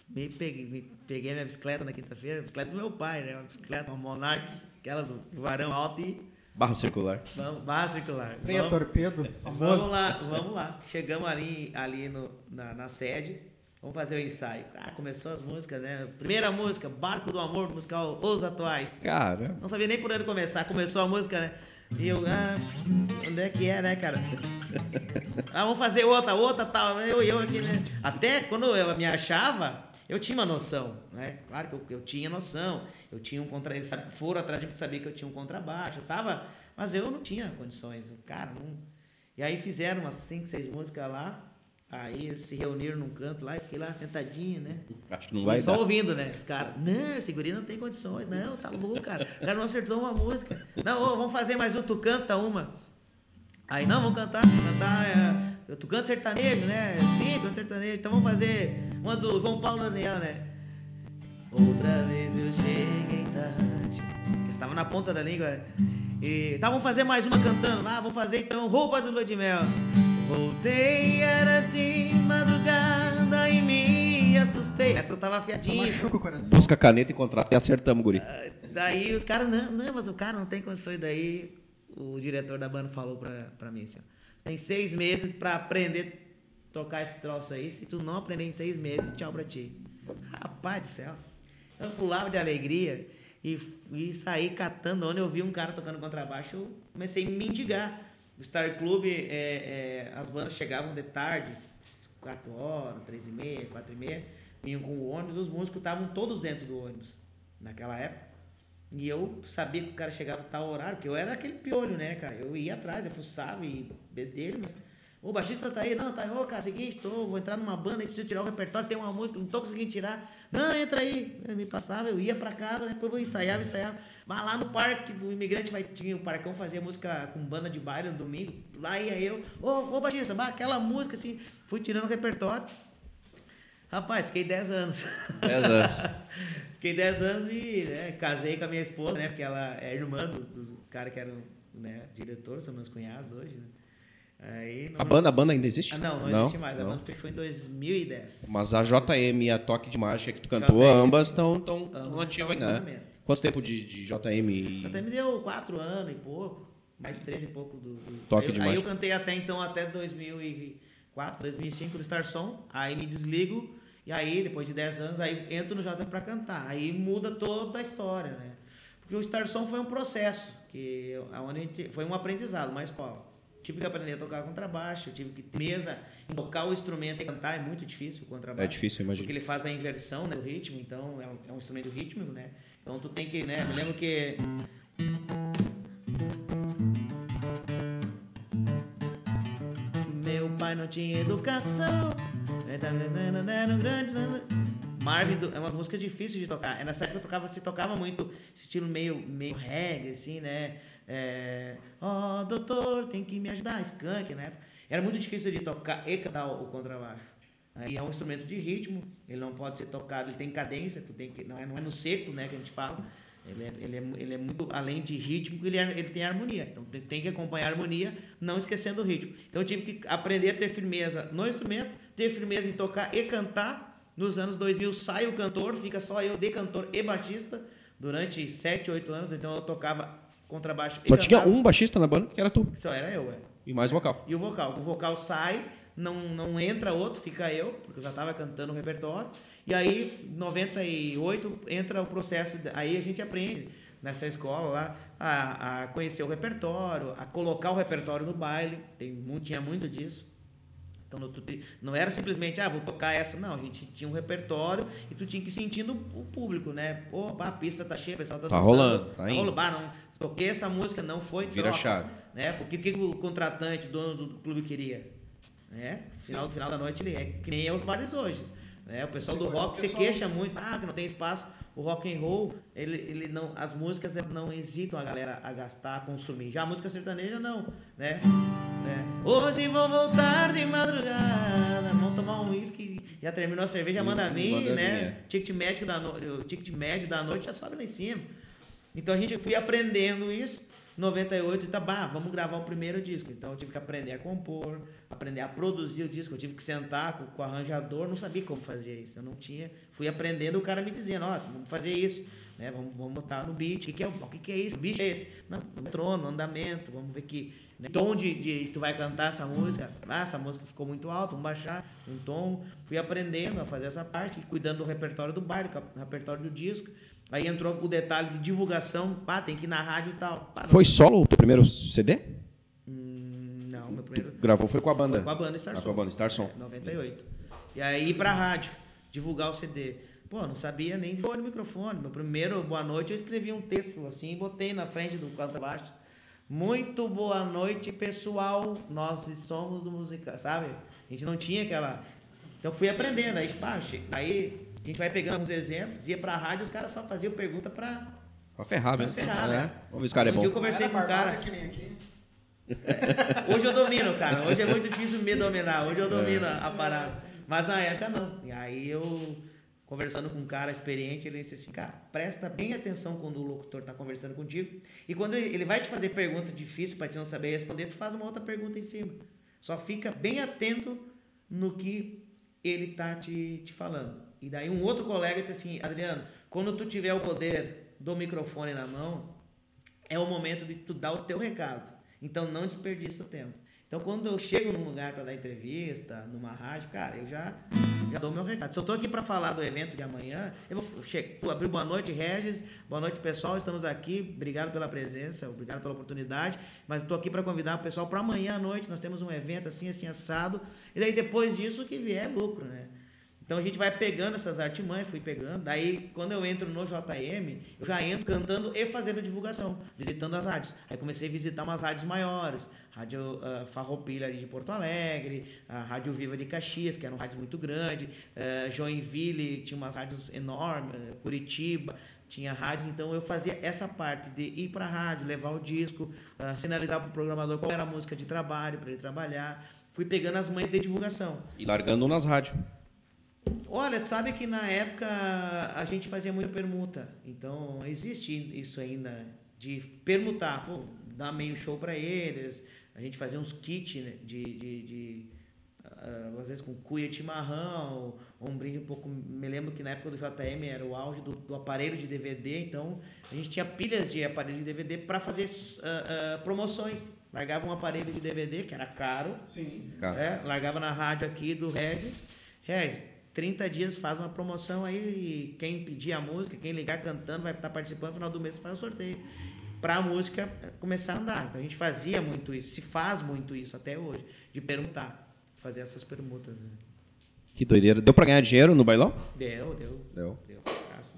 Speaker 1: Me peguei, me peguei minha bicicleta na quinta-feira, bicicleta do meu pai, né? Uma bicicleta, uma Monarch, aquelas do varão alto e
Speaker 2: Barra circular.
Speaker 1: vamos, barra circular.
Speaker 3: Meia
Speaker 1: Vamos-
Speaker 3: torpedo.
Speaker 1: Vamos lá, vamos lá. Chegamos ali, ali no, na, na sede. Vamos fazer o ensaio. Ah, começou as músicas, né? Primeira música, Barco do Amor, musical Os Atuais.
Speaker 2: Cara,
Speaker 1: Não sabia nem por onde começar. Começou a música, né? E eu, ah, onde é que é, né, cara? Ah, vamos fazer outra, outra, tal. Eu, eu aqui, né? Até quando eu me achava, eu tinha uma noção, né? Claro que eu, eu tinha noção. Eu tinha um contra... eles Foram atrás de mim porque sabia que eu tinha um contrabaixo. Eu tava... Mas eu não tinha condições. Cara, não... E aí fizeram umas cinco, seis músicas lá. Aí se reuniram num canto lá e fiquei lá sentadinho, né?
Speaker 2: acho que não
Speaker 1: E
Speaker 2: vai
Speaker 1: só
Speaker 2: dar.
Speaker 1: ouvindo, né? Os caras, não, esse guri não tem condições, não, tá louco, cara. O cara não acertou uma música. Não, ô, vamos fazer mais uma, tu canta uma. Aí, não, vamos cantar, cantar. é, tu canta sertanejo, né? Sim, canto sertanejo. Então vamos fazer uma do João Paulo Daniel, né? Outra vez eu cheguei tarde. Eles estavam na ponta da língua, né? E tá, vamos fazer mais uma cantando. Ah, vou fazer então roupa do Lua de Mel. Voltei, era de madrugada e me assustei. Essa eu tava afiadinha.
Speaker 3: machuca o coração.
Speaker 2: Busca caneta e contrato e acertamos, guri.
Speaker 1: Daí os caras, não, não, mas o cara não tem condições. Daí o diretor da banda falou pra, pra mim assim: ó, tem seis meses pra aprender tocar esse troço aí. Se tu não aprender em seis meses, tchau pra ti. Rapaz do céu. Eu pulava de alegria e, e saí catando. Onde eu vi um cara tocando contrabaixo, eu comecei a mendigar. O Star Club, é, é, as bandas chegavam de tarde, 4 horas, 3 e meia, 4 e meia, vinham com o ônibus, os músicos estavam todos dentro do ônibus naquela época. E eu sabia que o cara chegava a tal horário, porque eu era aquele piolho, né, cara? Eu ia atrás, eu fuçava e dele, mas. O baixista tá aí, não, tá aí, ô, cara, seguinte, tô, vou entrar numa banda e preciso tirar o repertório, tem uma música, não tô conseguindo tirar. Não, entra aí. Eu me passava, eu ia pra casa, depois eu ensaiava, ensaiava. Mas lá no parque do imigrante vai, tinha o Parcão, fazia música com banda de baile no domingo. Lá ia eu, ô, ô baixista, aquela música assim, fui tirando o repertório. Rapaz, fiquei 10 anos.
Speaker 2: 10 anos.
Speaker 1: Fiquei 10 anos e né, casei com a minha esposa, né? Porque ela é irmã dos, dos caras que eram né, diretores, são meus cunhados hoje, né? Aí, não,
Speaker 2: A banda, a banda ainda existe?
Speaker 1: Ah, não, não, existe mais. A banda fechou em 2010.
Speaker 2: Mas a JM e a Toque de Mágica que tu cantou,
Speaker 1: JM.
Speaker 2: ambas estão tão, ativas ainda, né? Quanto tempo de, de JM e...
Speaker 1: Até me deu 4 anos e pouco, mais 3 e pouco do. do-
Speaker 2: Toque
Speaker 1: eu,
Speaker 2: de
Speaker 1: Aí eu
Speaker 2: mágica.
Speaker 1: cantei até então, até 2004, 2005 no Star Som. Aí me desligo. E aí, depois de 10 anos, aí entro no JM pra cantar. Aí muda toda a história, né? Porque o Star Som foi um processo, que eu- a gente, foi um aprendizado, uma escola. Tive que aprender a tocar contrabaixo, tive que mesa, tocar o instrumento e cantar é muito difícil o contrabaixo.
Speaker 2: É difícil, imagina.
Speaker 1: Porque ele faz a inversão né, do ritmo, então é um, é um instrumento rítmico, né? Então tu tem que, né? Me lembro que. Meu pai não tinha educação. Era um grande. Marvin é uma música difícil de tocar. É, Nessa época eu tocava, se tocava muito estilo meio, meio reggae, assim, né? É, Ó, doutor, tem que me ajudar, skunk, né? Era muito difícil de tocar e cantar o, contrabaixo. Aí é um instrumento de ritmo, ele não pode ser tocado, ele tem cadência, tu tem que, não, é, não é no seco, né, que a gente fala. Ele é, ele é, ele é muito, além de ritmo, ele, é- ele tem harmonia. Então tem que acompanhar a harmonia, não esquecendo o ritmo. Então eu tive que aprender a ter firmeza no instrumento, ter firmeza em tocar e cantar. Nos anos 2000 sai o cantor, fica só eu de cantor e baixista durante 7, 8 anos. Então eu tocava contrabaixo
Speaker 2: Só tinha um baixista na banda, que era tu.
Speaker 1: Só era eu, é.
Speaker 2: E mais vocal.
Speaker 1: E o vocal. O vocal sai, não, não entra outro, fica eu, porque eu já estava cantando o repertório. E aí, em 98, entra o processo. Aí a gente aprende nessa escola lá a, a conhecer o repertório, a colocar o repertório no baile. Tem, tinha muito disso. Então não, tu te- não era simplesmente, ah, vou tocar essa. Não, a gente tinha um repertório e tu tinha que ir sentindo o público, né? Pô, a pista tá cheia, o pessoal tá,
Speaker 2: Tá
Speaker 1: dançando,
Speaker 2: rolando, tá indo.
Speaker 1: rolando. Bah, não, toquei essa música, não foi,
Speaker 2: Vira
Speaker 1: troca,
Speaker 2: chave.
Speaker 1: Né? Porque o que, o contratante, o dono do clube queria? Né? Final, final da noite ele é que nem é os bares hoje. Né? O pessoal do rock se queixa muito, ah, que não tem espaço. O rock and roll, ele, ele não, as músicas elas não hesitam a galera a gastar, a consumir. Já a música sertaneja não, né? Hoje vou voltar de madrugada, vamos tomar um uísque, já terminou a cerveja, manda vir, né? Ticket médio da noite, o ticket médio da noite já sobe lá em cima. Então a gente fui aprendendo isso. 98, tá, bah, vamos gravar o primeiro disco. Então eu tive que aprender a compor, aprender a produzir o disco. Eu tive que sentar com, com o arranjador, não sabia como fazer isso. Eu não tinha. Fui aprendendo, o cara me dizendo, ó, vamos fazer isso, né? Vamos, vamos botar no beat. O que, que é, o que, que é isso? O beat é esse? Não, no trono, no andamento, vamos ver que né, tom de, de tu vai cantar essa música. Ah, essa música ficou muito alta, vamos baixar um tom. Fui aprendendo a fazer essa parte, cuidando do repertório do baile, do repertório do disco. Aí entrou o detalhe de divulgação, pá, tem que ir na rádio e tal. Pá,
Speaker 2: Foi solo o teu primeiro CD?
Speaker 1: Hum, não, meu primeiro
Speaker 2: Gravou foi com a banda.
Speaker 1: foi com a banda Star
Speaker 2: Ah, com a banda Star Som.
Speaker 1: É, 98. E aí ir pra rádio, divulgar o CD. Pô, não sabia nem dizer no microfone. Meu primeiro boa noite, eu escrevi um texto assim botei na frente do canto abaixo. Muito boa noite, pessoal. Nós somos do musical, sabe? A gente não tinha aquela. Então fui aprendendo. Aí, pá, aí a gente vai pegando alguns exemplos, ia pra rádio, os caras só faziam pergunta pra.
Speaker 2: Pra ferrar
Speaker 1: pra
Speaker 2: mesmo.
Speaker 1: ferrar,
Speaker 2: É.
Speaker 1: né?
Speaker 2: Vamos ver se o cara é
Speaker 1: Um dia eu
Speaker 2: bom.
Speaker 1: conversei com um cara.
Speaker 3: barbada que nem aqui.
Speaker 1: É. Hoje eu domino, cara. Hoje é muito difícil me dominar. Hoje eu domino a, a parada. Mas na época não. E aí eu, conversando com um cara experiente, ele disse assim, cara, presta bem atenção quando o locutor está conversando contigo. E quando ele vai te fazer pergunta difícil para te não saber responder, tu faz uma outra pergunta em cima. Só fica bem atento no que ele tá te, te falando. E daí um outro colega disse assim, Adriano, quando tu tiver o poder do microfone na mão, é o momento de tu dar o teu recado. Então não desperdiça o tempo. Então, quando eu chego num lugar para dar entrevista, numa rádio, cara, eu já, já dou meu recado. Se eu estou aqui para falar do evento de amanhã, eu vou abrir boa noite, Regis, boa noite, pessoal. Estamos aqui, obrigado pela presença, obrigado pela oportunidade. Mas estou aqui para convidar o pessoal para amanhã à noite. Nós temos um evento assim, assim, assado. E daí, depois disso, que vier é lucro, né? Então a gente vai pegando essas artimanhas, fui pegando. Daí, quando eu entro no JM, eu já entro cantando e fazendo divulgação, visitando as rádios. Aí comecei a visitar umas rádios maiores. Rádio uh, Farroupilha ali de Porto Alegre, a Rádio Viva de Caxias, que era um rádio muito grande. Uh, Joinville tinha umas rádios enormes, uh, Curitiba tinha rádios, então eu fazia essa parte de ir para a rádio, levar o disco, uh, sinalizar para o programador qual era a música de trabalho, para ele trabalhar. Fui pegando as mães de divulgação.
Speaker 2: E largando nas rádios.
Speaker 1: Olha, tu sabe que na época a gente fazia muita permuta. Então, existe isso ainda, de permutar. Pô, dar meio show para eles. A gente fazia uns kits né, de, de, de uh, às vezes com cuia de chimarrão, ou um brinde um pouco. Me lembro que na época do JM era o auge do, do aparelho de DVD, então a gente tinha pilhas de aparelho de DVD para fazer uh, uh, promoções. Largava um aparelho de DVD, que era caro.
Speaker 3: Sim.
Speaker 1: É, largava na rádio aqui do Regis. Regis, 30 dias faz uma promoção aí e quem pedir a música, quem ligar cantando vai estar participando, no final do mês faz o sorteio. Para a música começar a andar. Então a gente fazia muito isso, se faz muito isso até hoje, de perguntar, fazer essas permutas. Né?
Speaker 2: Que doideira. Deu para ganhar dinheiro no bailão?
Speaker 1: Deu, deu.
Speaker 2: Deu.
Speaker 1: Deu.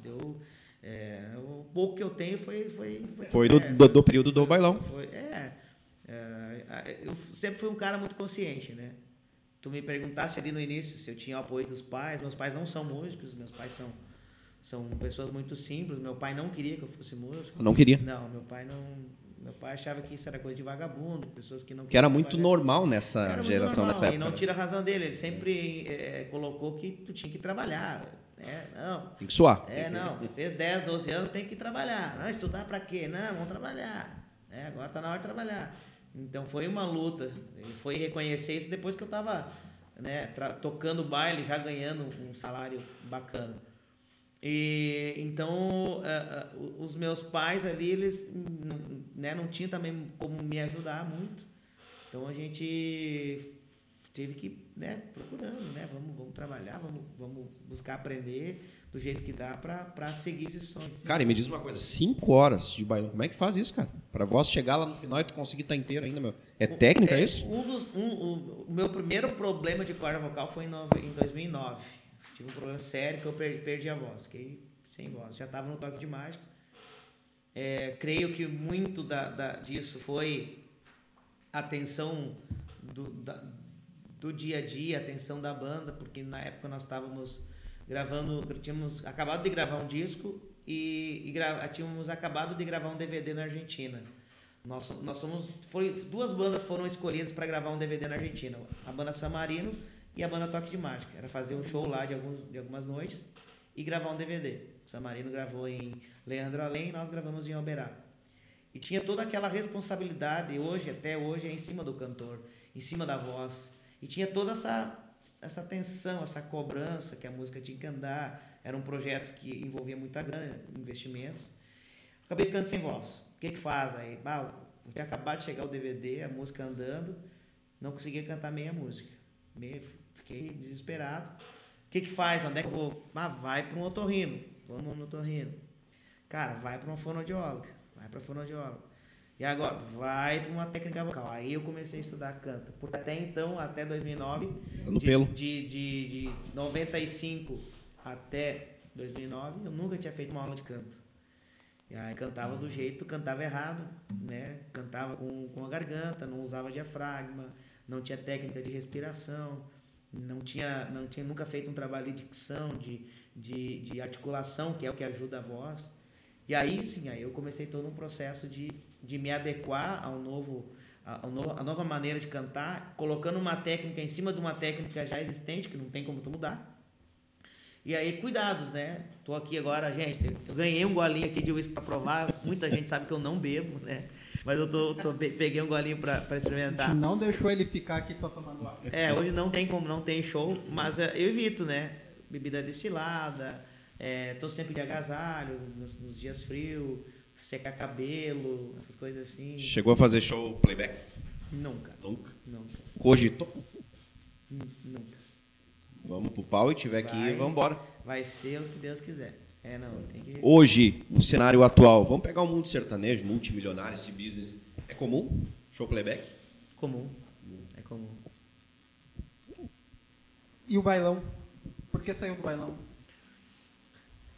Speaker 1: deu é, o pouco que eu tenho foi. Foi,
Speaker 2: foi, foi do, é, do, do, período do bailão.
Speaker 1: Foi, é, é, eu sempre fui um cara muito consciente, né? Tu me perguntaste ali no início se eu tinha o apoio dos pais. Meus pais não são músicos, meus pais são são pessoas muito simples. Meu pai não queria que eu fosse músico.
Speaker 2: Não queria?
Speaker 1: Não, meu pai não. Meu pai achava que isso era coisa de vagabundo, pessoas que não.
Speaker 2: Que era muito normal nessa era geração,
Speaker 1: normal,
Speaker 2: nessa época.
Speaker 1: E não tira a razão dele. Ele sempre é, colocou que tu tinha que trabalhar. É, não.
Speaker 2: Tem que suar.
Speaker 1: É, não. Fez 10, 12 anos, tem que trabalhar. Não, estudar para quê? Não, vamos trabalhar. É, agora está na hora de trabalhar. Então foi uma luta. Foi reconhecer isso depois que eu estava né, tocando baile, já ganhando um salário bacana. E então uh, uh, os meus pais ali eles né, não tinham também como me ajudar muito. Então a gente teve que né, procurando, né, vamos, vamos trabalhar, vamos, vamos buscar aprender do jeito que dá para seguir esse sonho.
Speaker 2: Cara, e me diz uma coisa, cinco horas de bailão, como é que faz isso, cara? Para voz chegar lá no final e tu conseguir estar tá inteiro ainda, meu. É técnica
Speaker 1: é,
Speaker 2: isso?
Speaker 1: Um dos, um, o meu primeiro problema de corda vocal foi em, no, em 2009. Tive um problema sério que eu perdi a voz, fiquei sem voz. Já estava no toque de mágica. É, creio que muito da, da, disso foi a tensão do, da, do dia a dia, a tensão da banda, porque na época nós estávamos gravando, tínhamos acabado de gravar um disco e, e gra, tínhamos acabado de gravar um DVD na Argentina. Nós, nós somos, foi, duas bandas foram escolhidas para gravar um DVD na Argentina, a banda Samarino e a banda Toque de Mágica. Era fazer um show lá de, alguns, de algumas noites e gravar um DVD. O Samarino gravou em Leandro Além nós gravamos em Oberá. E tinha toda aquela responsabilidade, hoje, até hoje, é em cima do cantor, em cima da voz. E tinha toda essa essa tensão, essa cobrança que a música tinha que andar. Eram projetos que envolviam muita grana, investimentos. Acabei ficando sem voz. O que que faz aí? Bah, tinha acabado de chegar o DVD, a música andando, não conseguia cantar meia música. Meio, fiquei desesperado. O que que faz? Onde é que eu vou? Ah, vai para um otorrino. Vamos no otorrino. Cara, vai para uma fonoaudióloga. Vai para fonoaudióloga. E agora, vai para uma técnica vocal. Aí eu comecei a estudar canto. Porque até então, até 2009,
Speaker 2: no
Speaker 1: de,
Speaker 2: pelo.
Speaker 1: De, de, de 95 até 2009, eu nunca tinha feito uma aula de canto. E aí cantava do jeito, cantava errado, né? Cantava com, com a garganta, não usava diafragma, não tinha técnica de respiração, não tinha, não tinha nunca feito um trabalho de dicção, de, de, de articulação, que é o que ajuda a voz. E aí sim, aí eu comecei todo um processo de, de me adequar ao novo, a, a, nova, maneira de cantar, colocando uma técnica em cima de uma técnica já existente, que não tem como tu mudar. E aí, cuidados, né? Tô aqui agora, gente. Eu ganhei um golinho aqui de uísque para provar. Muita gente sabe que eu não bebo, né? Mas eu tô, tô peguei um golinho para experimentar.
Speaker 3: Não deixou ele ficar aqui só tomando água.
Speaker 1: É, hoje não tem como, não tem show, mas é, eu evito, né? Bebida destilada, é, tô sempre de agasalho nos, nos dias frios, secar cabelo, essas coisas assim.
Speaker 2: Chegou a fazer show playback?
Speaker 1: Nunca.
Speaker 2: Nunca?
Speaker 1: Nunca.
Speaker 2: Cogitou?
Speaker 1: Nunca.
Speaker 2: Vamos pro pau e tiver que ir, vamos embora.
Speaker 1: Vai ser o que Deus quiser. É, não, tem que...
Speaker 2: Hoje, o cenário atual, vamos pegar o mundo sertanejo, multimilionário, esse business. É comum? Show playback?
Speaker 1: Comum. É comum.
Speaker 3: E o bailão? Por que saiu do bailão?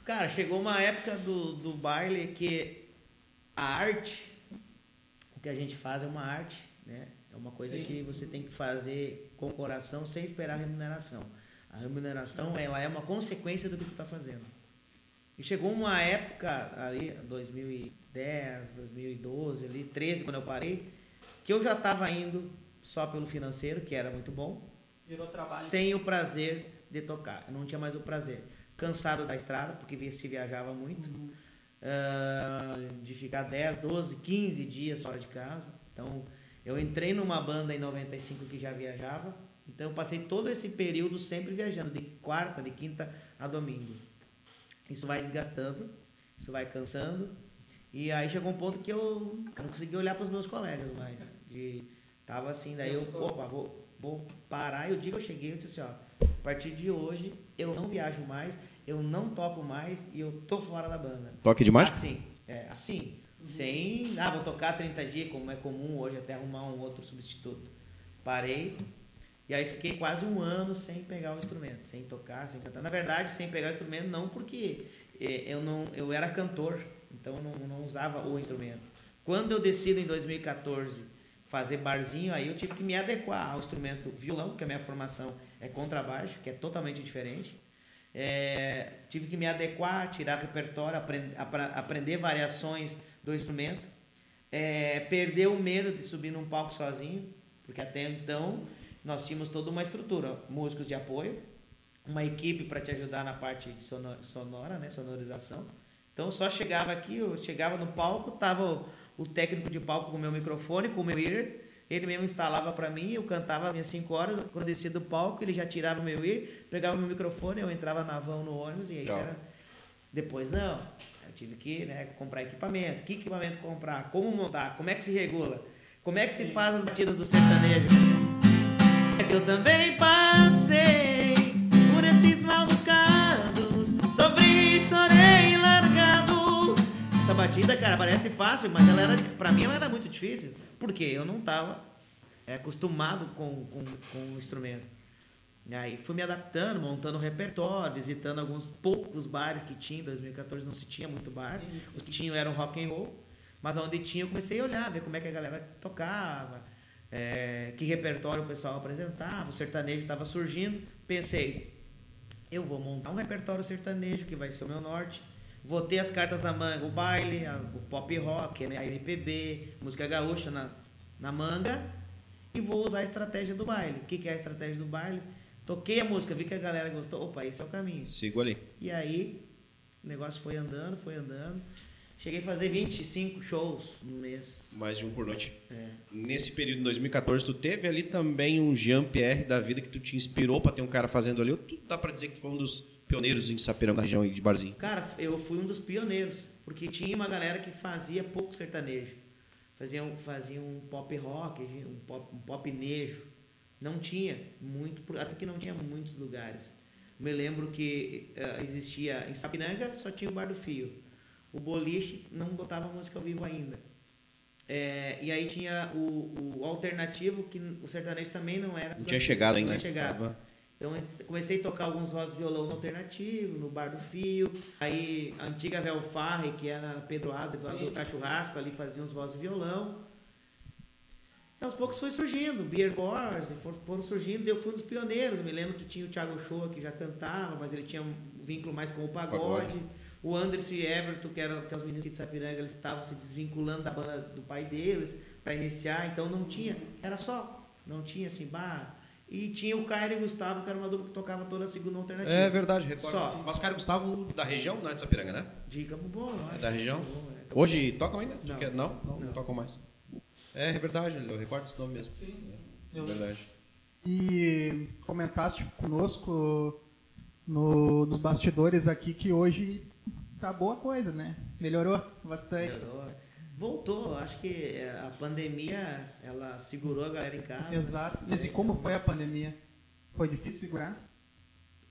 Speaker 1: Cara, chegou uma época do, do baile que a arte, o que a gente faz é uma arte, né? É uma coisa Sim. que você tem que fazer com o coração sem esperar remuneração. A remuneração ela é uma consequência do que tu está fazendo. E chegou uma época ali, 2010, 2012, ali, 13, quando eu parei, que eu já estava indo só pelo financeiro, que era muito bom, sem o prazer de tocar. Eu não tinha mais o prazer. Cansado da estrada, porque se viajava muito, uhum. Uh, de ficar 10, 12, 15 dias fora de casa. Então, eu entrei numa banda em 95 que já viajava, então eu passei todo esse período sempre viajando, de quarta, de quinta a domingo. Isso vai desgastando, isso vai cansando. E aí chegou um ponto que eu não conseguia olhar para os meus colegas mais. E tava assim, daí eu, opa, vou, vou parar. E o dia que eu cheguei, eu disse assim, ó, a partir de hoje eu não viajo mais, eu não toco mais e eu tô fora da banda.
Speaker 2: Toque demais?
Speaker 1: Assim, é, assim. Sem, ah, vou tocar 30 dias, como é comum hoje, até arrumar um outro substituto. Parei, e aí fiquei quase um ano sem pegar o instrumento, sem tocar, sem cantar. Na verdade, sem pegar o instrumento não porque eh, eu não eu era cantor, então não, não usava o instrumento. Quando eu decido em 2014 fazer barzinho, aí eu tive que me adequar ao instrumento violão, porque a minha formação é contrabaixo, que é totalmente diferente. É, tive que me adequar, tirar repertório, aprend, aprender variações do instrumento, é, perder o medo de subir num palco sozinho, porque até então nós tínhamos toda uma estrutura, músicos de apoio, uma equipe para te ajudar na parte de sonora, né, sonorização. Então só chegava aqui, eu chegava no palco, tava o, técnico de palco com o meu microfone, com o meu ear, ele mesmo instalava para mim, eu cantava minhas 5 horas, quando eu descia do palco, ele já tirava o meu ear, pegava o meu microfone, eu entrava na van no ônibus e aí era... Depois não, eu tive que né, comprar equipamento, que equipamento comprar, como montar, como é que se regula, como é que se faz as batidas do sertanejo. Eu também passei por esses malducados, sofri, chorei largado. Essa batida, cara, parece fácil, mas ela era, pra mim ela era muito difícil, porque eu não tava é, acostumado com, com, com o instrumento. E aí fui me adaptando, montando um repertório, visitando alguns poucos bares que tinha. Em 2014 não se tinha muito bar. Sim, sim. Os que tinham eram rock and roll. Mas onde tinha eu comecei a olhar, ver como é que a galera tocava é, que repertório o pessoal apresentava, o sertanejo estava surgindo. Pensei, eu vou montar um repertório sertanejo que vai ser o meu norte. Vou ter as cartas na manga, o baile, a, o pop rock, né, a MPB, música gaúcha na, na manga. E vou usar a estratégia do baile. O que, que é a estratégia do baile? Toquei a música, vi que a galera gostou. Opa, esse é o caminho.
Speaker 2: Sigo ali.
Speaker 1: E aí, o negócio foi andando, foi andando. Cheguei a fazer 25 shows no mês.
Speaker 2: Mais de um por noite.
Speaker 1: É.
Speaker 2: Nesse período de 2014, tu teve ali também um Jean-Pierre da vida que tu te inspirou para ter um cara fazendo ali? Ou tu dá para dizer que tu foi um dos pioneiros em Sapiranga, região de Barzinho?
Speaker 1: Cara, eu fui um dos pioneiros, porque tinha uma galera que fazia pouco sertanejo. Fazia, fazia um pop rock, um pop, um pop nejo. Não tinha muito, até que não tinha muitos lugares. Me lembro que uh, existia em Sapiranga, só tinha o Bar do Fio o boliche não botava música ao vivo ainda. É, e aí tinha o, o, alternativo, que o sertanejo também não era.
Speaker 2: Não tinha chegado ainda.
Speaker 1: Não tinha chegado. Então comecei a tocar alguns vozes violão no alternativo, no Bar do Fio. Aí a antiga Velfarre, que era Pedro Asa, do Churrasco, ali fazia uns vozes violão. Então, aos poucos foi surgindo, Beer Wars, foram surgindo, eu fui um dos pioneiros. Eu me lembro que tinha o Thiago Shoa que já cantava, mas ele tinha um vínculo mais com o pagode. pagode. O Anderson e Everton, que eram, que os meninos de Sapiranga, eles estavam se desvinculando da banda do pai deles, para iniciar, então não tinha, era só, não tinha assim, bah. E tinha o Caio e o Gustavo, que era uma dupla que tocava toda a segunda alternativa.
Speaker 2: É verdade, recordo.
Speaker 1: Só.
Speaker 2: Mas Caio Gustavo da região, não é de Sapiranga, né?
Speaker 1: De Campo Bom.
Speaker 2: É da região?
Speaker 1: Bom, é.
Speaker 2: Hoje tocam ainda?
Speaker 1: Não.
Speaker 2: Não, não, não,
Speaker 1: Não.
Speaker 2: tocam mais. É, é verdade, eu recordo esse nome mesmo.
Speaker 3: Sim.
Speaker 2: É verdade.
Speaker 3: E comentaste conosco no- nos bastidores aqui que hoje tá boa coisa, né? Melhorou bastante.
Speaker 1: Melhorou. Voltou, acho que é, a pandemia ela segurou a galera em casa.
Speaker 3: Exato. Mas e como foi a pandemia? Foi difícil segurar?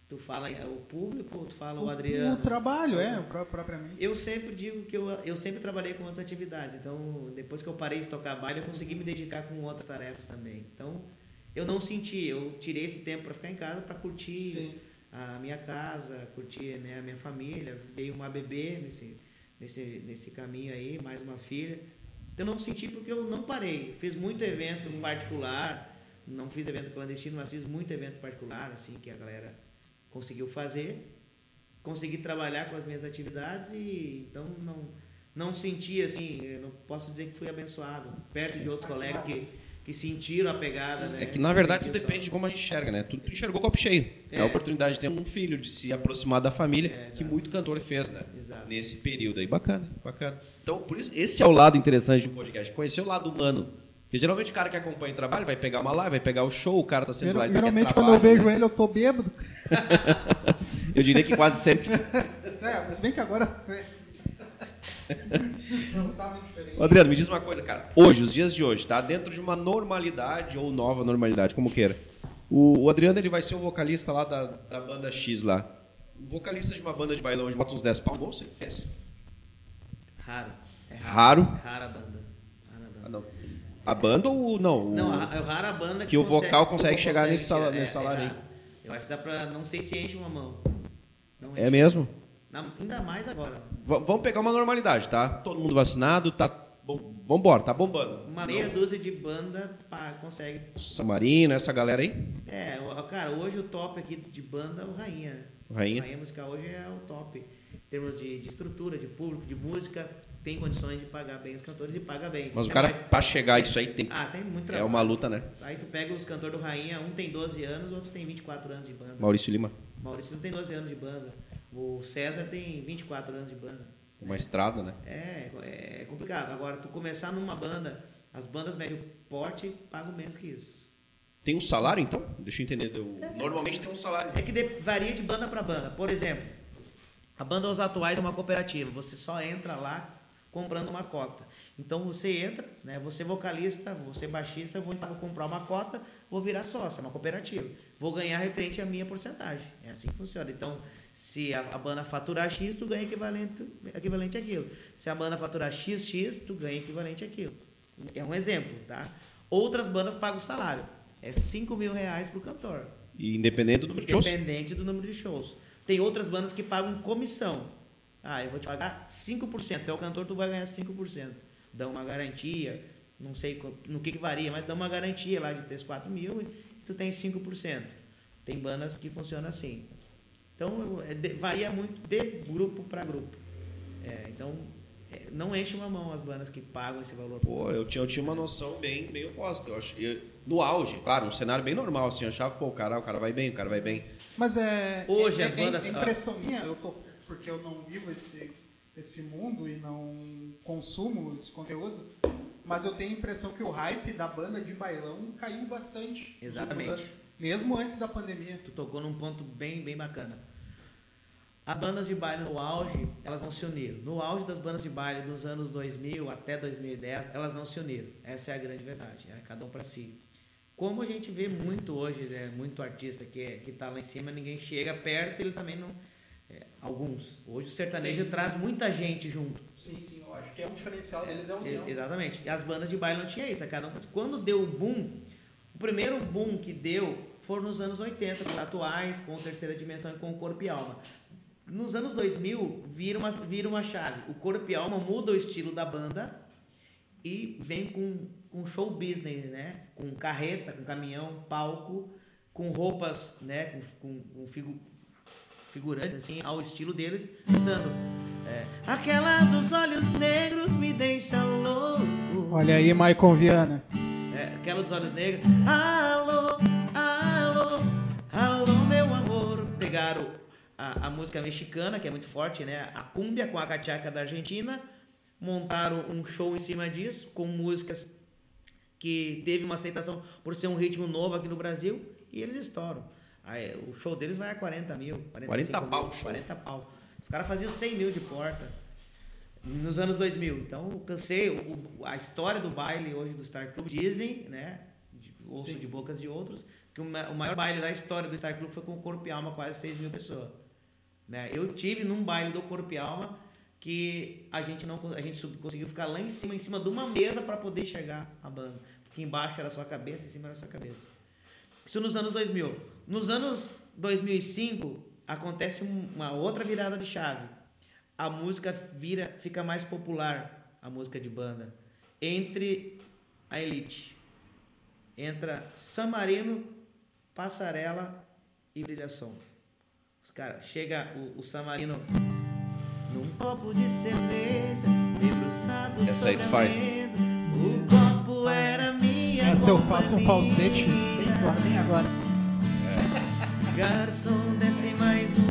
Speaker 1: Tu fala é, o público, ou tu fala o Adriano.
Speaker 3: O trabalho, é, o pró- propriamente.
Speaker 1: Eu sempre digo que eu, eu sempre trabalhei com outras atividades. Então, depois que eu parei de tocar baile, eu consegui me dedicar com outras tarefas também. Então, eu não senti, eu tirei esse tempo para ficar em casa, para curtir
Speaker 3: Sim.
Speaker 1: a minha casa, curtir né, a minha família. Veio uma bebê nesse, nesse, nesse caminho aí, mais uma filha. Então, não senti porque eu não parei. Fiz muito evento particular, não fiz evento clandestino, mas fiz muito evento particular, assim, que a galera conseguiu fazer consegui trabalhar com as minhas atividades e então não não senti assim, não posso dizer que fui abençoado perto de outros colegas que, que sentiram a pegada, né?
Speaker 2: É que na verdade tudo depende de como a gente enxerga, né? Tu, tu enxergou o copo cheio. É.
Speaker 1: É.
Speaker 2: a oportunidade de ter um filho, de se aproximar da família,
Speaker 1: É,
Speaker 2: que muito cantor fez, né?
Speaker 1: Exato.
Speaker 2: Nesse período aí. Bacana, bacana. Então, por isso, esse é o lado interessante do podcast, conhecer o lado humano. Porque geralmente o cara que acompanha o trabalho vai pegar uma live, vai pegar o show, o cara tá sendo lá.
Speaker 3: Geralmente quando eu
Speaker 2: trabalho,
Speaker 3: vejo
Speaker 2: né?
Speaker 3: ele eu tô bêbado.
Speaker 2: Eu diria que quase sempre.
Speaker 3: É, mas bem que agora. Não tá muito diferente.
Speaker 2: Adriano, me diz uma coisa, cara. Hoje, os dias de hoje, tá? Dentro de uma normalidade ou nova normalidade, como queira. O, o Adriano ele vai ser o vocalista lá da, da banda X lá. O vocalista de uma banda de bailão onde bota uns 10 pau, bolso, ele fez.
Speaker 1: Raro. É
Speaker 2: Raro?
Speaker 1: Rara a banda. Rara a banda.
Speaker 2: Ah, não. A banda ou não? O-
Speaker 1: Não, a- é rara a banda
Speaker 2: que o vocal consegue chegar
Speaker 1: consegue
Speaker 2: nesse sala-
Speaker 1: chegar,
Speaker 2: nesse salário aí.
Speaker 1: raro. Eu acho que dá pra. Não sei se enche uma mão. Não
Speaker 2: É mesmo?
Speaker 1: Na- ainda mais agora.
Speaker 2: V- vamos pegar uma normalidade, tá? Todo mundo vacinado, tá. Bom, vambora, tá bombando.
Speaker 1: Uma meia dúzia de banda pá, consegue.
Speaker 2: San Marino, essa galera aí.
Speaker 1: É, cara, hoje o top aqui de banda é o Rainha.
Speaker 2: O Rainha.
Speaker 1: Rainha Musical hoje é o top. Em termos de, de estrutura, de público, de música, tem condições de pagar bem os cantores e paga bem.
Speaker 2: Mas o
Speaker 1: É
Speaker 2: cara,
Speaker 1: mais-
Speaker 2: pra chegar isso aí, tem.
Speaker 1: Ah, tem muito
Speaker 2: É
Speaker 1: trabalho.
Speaker 2: uma luta, né?
Speaker 1: Aí tu pega os cantores do Rainha, um tem 12 anos, o outro tem 24 anos de banda.
Speaker 2: Maurício Lima.
Speaker 1: Maurício não tem 12 anos de banda. O César tem 24 anos de banda.
Speaker 2: Uma estrada, né?
Speaker 1: É, é complicado. Agora, tu começar numa banda, as bandas médio porte pagam menos que isso.
Speaker 2: Tem um salário, então? Deixa eu entender. Eu- Normalmente tem um salário.
Speaker 1: É que varia de banda para banda. Por exemplo, a banda Os Atuais é uma cooperativa. Você só entra lá comprando uma cota. Então você entra, né? Você vocalista, você baixista, eu vou, vou comprar uma cota, vou virar sócio, é uma cooperativa. Vou ganhar referente à minha porcentagem. É assim que funciona. Então, se a, a banda faturar X, tu ganha equivalente, equivalente àquilo. Se a banda faturar XX, tu ganha equivalente àquilo. É um exemplo, tá? Outras bandas pagam salário. É 5 mil reais pro cantor.
Speaker 2: E independente do número de shows.
Speaker 1: Independente do número de shows. Tem outras bandas que pagam comissão. Ah, eu vou te pagar 5%. Tu é o cantor, tu vai ganhar 5%. Dá uma garantia, não sei no que, que varia, mas dá uma garantia lá de 3, 4 mil e tu tem 5%. Tem bandas que funcionam assim. Então, é de- varia muito de grupo para grupo. É, então, é, não enche uma mão as bandas que pagam esse valor.
Speaker 2: Pô, eu tinha, eu tinha uma noção bem, bem oposta. Eu acho, eu- no auge, claro, um cenário bem normal, assim. Eu achava, pô, o cara, o cara vai bem, o cara vai bem.
Speaker 3: Mas é.
Speaker 1: Hoje
Speaker 3: é,
Speaker 1: as
Speaker 3: é-
Speaker 1: bandas-
Speaker 3: É impressão minha, eu tô, porque eu não vivo esse, esse mundo e não consumo esse conteúdo, mas eu tenho a impressão que o hype da banda de bailão caiu bastante.
Speaker 1: Exatamente.
Speaker 3: Mesmo antes da pandemia.
Speaker 1: Tu tocou num ponto bem, bem bacana. As bandas de baile no auge, elas não se uniram. No auge das bandas de baile dos anos 2000 até 2010, elas não se uniram. Essa é a grande verdade. É cada um para si. Como a gente vê muito hoje, né, muito artista que é, que tá lá em cima, ninguém chega perto, ele também não. é, alguns. Hoje o sertanejo
Speaker 3: Sim.
Speaker 1: traz muita gente junto.
Speaker 3: Sim, sim, eu acho que é um diferencial deles é o
Speaker 1: E-
Speaker 3: união.
Speaker 1: Exatamente. E as bandas de baile não tinha isso. é Cada um, quando deu o boom, o primeiro boom que deu foram nos anos 80, com atuais, com terceira dimensão e com o corpo e alma. Nos anos 2000, vira uma, vira uma chave. O corpo e alma muda o estilo da banda e vem com, com show business, né? Com carreta, com caminhão, palco, com roupas, né? Com, com, com figu- figurantes, assim, ao estilo deles, dando. é, Aquela dos olhos negros me deixa louco.
Speaker 3: Olha aí, Maicon Viana.
Speaker 1: Aquela dos olhos negros. Alô, alô, alô, meu amor. Pegaram a, a música mexicana, que é muito forte, né? A cúmbia com a cachaca da Argentina. Montaram um show em cima disso, com músicas que teve uma aceitação por ser um ritmo novo aqui no Brasil. E eles estouram. Aí, o show deles vai a 40 mil.
Speaker 2: 40
Speaker 1: mil,
Speaker 2: pau, show.
Speaker 1: 40 pau. Os caras faziam 100 mil de porta nos anos 2000. Então, eu cansei. O, a história do baile hoje do Star Club dizem, né? De, ouço
Speaker 3: Sim.
Speaker 1: de bocas de outros, que o, o maior baile da história do Star Club foi com o Corpo e Alma, quase 6 mil pessoas. Né? Eu tive num baile do Corpo e Alma que a gente não a gente conseguiu ficar lá em cima, em cima de uma mesa para poder enxergar a banda. Porque embaixo era só a cabeça, em cima era só a cabeça. Isso nos anos 2000. Nos anos 2005 acontece um- uma outra virada de chave. A música vira, fica mais popular, a música de banda, entre a elite. Entra San Marino, Passarela e Brilhação. Os caras, chega o, o San Marino num copo de cerveja, debruçado
Speaker 2: Essa
Speaker 1: sobre
Speaker 2: aí tu
Speaker 1: a
Speaker 2: faz.
Speaker 1: mesa. O copo era minha
Speaker 3: Essa eu faço um falsete bem, agora.
Speaker 1: Garçom, desce mais um.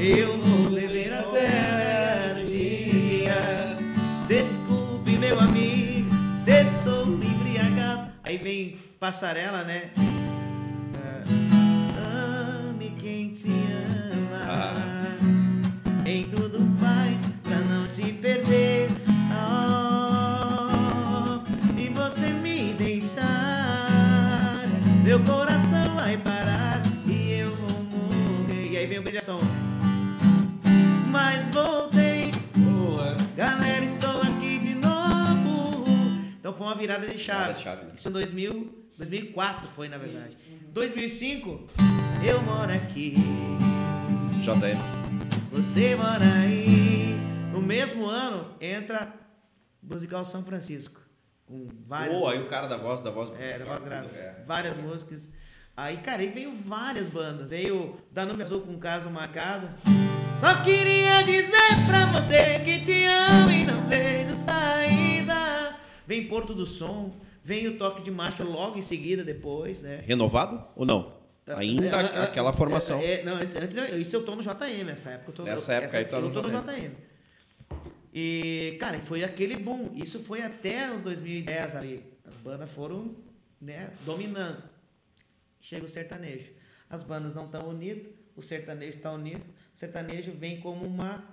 Speaker 1: Eu vou beber até o dia. Desculpe, meu amigo, se estou embriagado. Aí vem passarela, né? Ah, Ame quem te ama. Em tudo faz pra não te perder. Ah, se você me deixar, meu coração vai parar e eu vou morrer. E aí vem o brilhação. Mas voltei, galera, estou aqui de novo. Então foi uma virada de
Speaker 2: Virada
Speaker 1: chave.
Speaker 2: de chave.
Speaker 1: Isso em 2000, 2004 foi, na verdade. 2005, eu moro aqui.
Speaker 2: JM.
Speaker 1: Você mora aí. No mesmo ano entra Musical São Francisco. Com várias.
Speaker 2: Pô, aí o
Speaker 1: músicas.
Speaker 2: cara da voz, da voz.
Speaker 1: É, da voz grave.
Speaker 2: É.
Speaker 1: Várias músicas. Aí, cara, aí veio várias bandas. Veio Danube Azul com Caso Marcado. Só queria dizer pra você que te amo e não vejo saída. Vem Porto do Som. Vem o Toque de Máscara logo em seguida, depois, né?
Speaker 2: Renovado ou não? Ainda
Speaker 1: É, é,
Speaker 2: aquela formação.
Speaker 1: é, é, não, antes, antes isso eu tô no JM, nessa época eu tô
Speaker 2: Nessa
Speaker 1: eu,
Speaker 2: época aí
Speaker 1: essa-
Speaker 2: tá no
Speaker 1: eu tô no
Speaker 2: JM.
Speaker 1: JM. E, cara, foi aquele boom. Isso foi até os 2010 ali. As bandas foram, né, dominando. Chega o sertanejo. As bandas não estão unidas, o sertanejo está unido. O sertanejo vem como uma,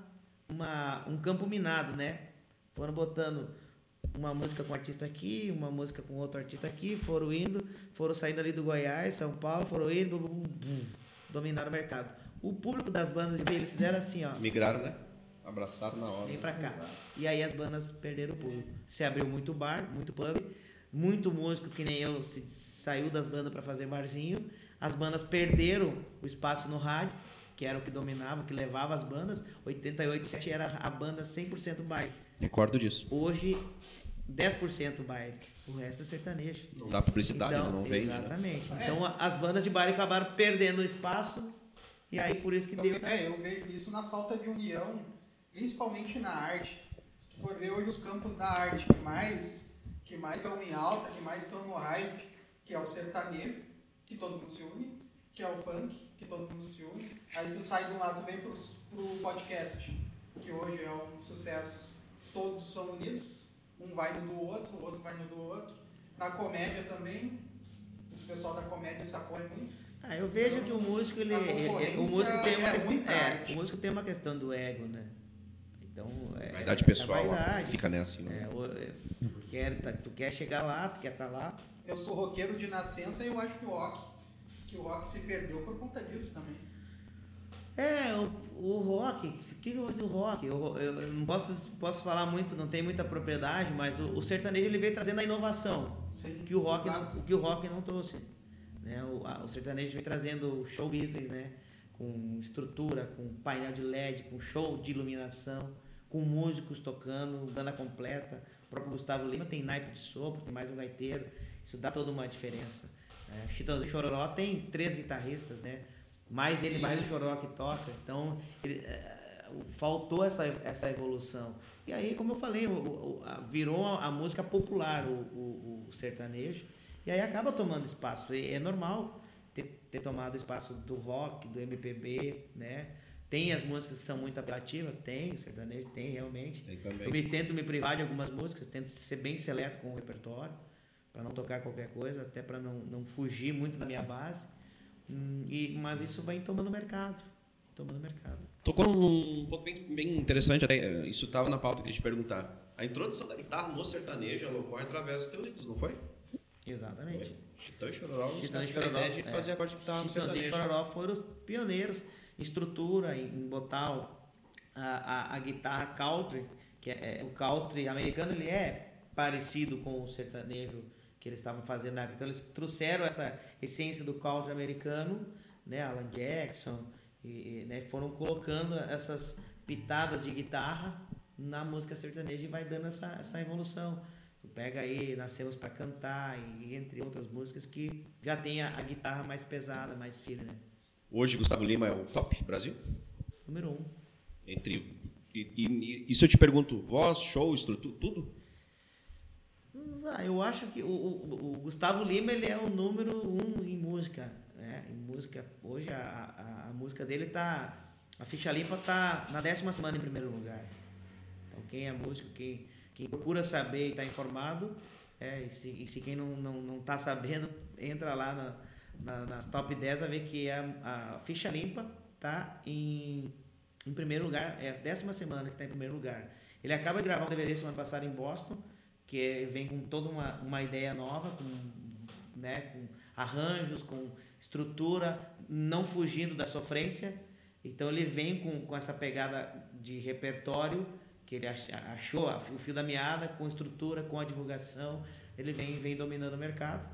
Speaker 1: uma, um campo minado, né? Foram botando uma música com um artista aqui, uma música com outro artista aqui, foram indo, foram saindo ali do Goiás, São Paulo, foram indo, bum, bum, bum, dominaram o mercado. O público das bandas, eles fizeram assim, ó,
Speaker 2: Migraram, né? Abraçaram na hora.
Speaker 1: vem pra cá. E aí as bandas perderam o público. Se abriu muito bar, muito pub, muito músico que nem eu se saiu das bandas pra fazer barzinho. As bandas perderam o espaço no rádio, que era o que dominava, que levava as bandas. 88, 7 era a banda 100% baile.
Speaker 2: Recordo disso.
Speaker 1: Hoje 10% baile. O resto é sertanejo.
Speaker 2: Não dá publicidade,
Speaker 1: Então,
Speaker 2: né? não vende. né?
Speaker 1: Exatamente. Então a- as bandas de baile acabaram perdendo o espaço. E aí por isso que deu.
Speaker 3: É, eu vejo isso na falta de união, principalmente na arte. Se tu for ver hoje os campos da arte que mais que mais estão em alta, que mais estão no hype, que é o sertanejo, que todo mundo se une, que é o funk, que todo mundo se une. Aí tu sai de um lado, tu vem pro, pro podcast, que hoje é um sucesso. Todos são unidos, um vai no do outro, o outro vai no do outro. Na comédia também, o pessoal da comédia se apoia muito.
Speaker 1: Ah, eu vejo que o músico ele, ele- ele- o músico tem uma
Speaker 3: é
Speaker 1: questão, é, o músico tem uma questão do ego, né? Então é
Speaker 2: Vaidade
Speaker 1: é
Speaker 2: pessoal, ó,
Speaker 1: vaidade.
Speaker 2: fica nessa. Né?
Speaker 1: É, o- é, tu, quer, tá- tu quer chegar lá, tu quer estar lá.
Speaker 3: Eu sou roqueiro de nascença e eu acho que o rock, que o rock se perdeu por conta disso também.
Speaker 1: É, o, o rock, o que, que eu vou dizer do rock? Eu, eu- eu não posso, posso falar muito, não tem muita propriedade, mas o, o sertanejo ele veio trazendo a inovação.
Speaker 3: Sim,
Speaker 1: que o rock não, que o rock não trouxe. Né? O, a- o sertanejo vem trazendo show business, né? com estrutura, com painel de LED, com show de iluminação, com músicos tocando, banda completa. O próprio Gustavo Lima tem naipe de sopro, tem mais um gaiteiro. Isso dá toda uma diferença. É, Chitãozinho Chororó tem três guitarristas, né? Mais ele, mais o Chororó que toca. Então, ele- é, faltou essa, essa evolução. E aí, como eu falei, o, o, a, virou a, a, música popular, o, o, sertanejo, e aí acaba tomando espaço. E é normal ter, ter tomado espaço do rock, do MPB, né? Tem as músicas que são muito apelativas, tem, o sertanejo tem realmente. eu me tento me privar de algumas músicas, tento ser bem seleto com o repertório, para não tocar qualquer coisa, até para não, não fugir muito da minha base. Hum, e, mas isso vai tomando mercado. Tomando mercado.
Speaker 2: Tocou num ponto bem, bem interessante, até eh, isso estava na pauta que eu te perguntar. A introdução da guitarra no sertanejo ela ocorre através dos teus livros, não foi?
Speaker 1: Exatamente.
Speaker 2: Chitão e Chororó,
Speaker 1: Chitão e Chororó,
Speaker 2: é, fazia acorde de guitarra no sertanejo.
Speaker 1: e Chororó foram os pioneiros estrutura, em, botar a, a, a, guitarra country, que é, é, o country americano, ele é parecido com o sertanejo que eles estavam fazendo na época. Então eles trouxeram essa essência do country americano, né, Alan Jackson, e, né, foram colocando essas pitadas de guitarra na música sertaneja e vai dando essa, essa evolução. Tu pega aí Nascemos para Cantar e entre outras músicas que já tem a, a guitarra mais pesada, mais firme, né?
Speaker 2: Hoje Gustavo Lima é o top Brasil?
Speaker 1: Número um.
Speaker 2: Entre e, e, e se eu te pergunto, voz, show, estrutura, tudo?
Speaker 1: Ah, eu acho que o, o, o, Gustavo Lima ele é o número um em música. Né? Em música, hoje a, a, a música dele tá. A ficha limpa tá na décima semana em primeiro lugar. Então quem é músico, quem, quem procura saber e está informado, é, e, se, e se quem não, não, não tá sabendo, entra lá na, na, nas top 10, vai ver que a, a ficha limpa tá em, em primeiro lugar, é a décima semana que está em primeiro lugar. Ele acaba de gravar um DVD semana passada em Boston que vem com toda uma, uma ideia nova, com, né, com arranjos, com estrutura, não fugindo da sofrência. Então ele vem com, com essa pegada de repertório que ele achou, o fio da meada, com estrutura, com a divulgação, ele vem, vem dominando o mercado.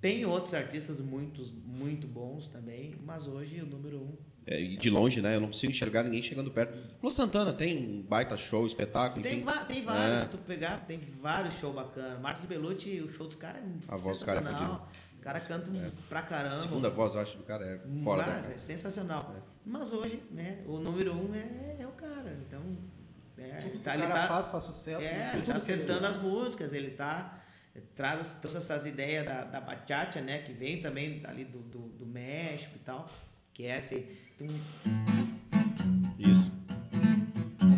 Speaker 1: Tem outros artistas muitos, muito bons também, mas hoje o número um
Speaker 2: é, de longe, né? Eu não consigo enxergar ninguém chegando perto. No Santana tem um baita show, espetáculo,
Speaker 1: enfim. Tem, tem vários, é. se tu pegar, tem vários shows bacanas. Marcos Belucci, o show dos caras é A voz do cara é O cara canta é. pra caramba. A
Speaker 2: segunda voz, eu acho, do cara é fora Mas, da...
Speaker 1: É sensacional. É. Mas hoje, né, o número um é, é o cara. Então, é,
Speaker 3: tá, ele tá, faz, faz sucesso.
Speaker 1: É, ele tá acertando as músicas, ele tá traz todas essas ideias da, da bachata, né, que vem também ali do, do, do México e tal, que é esse
Speaker 2: isso.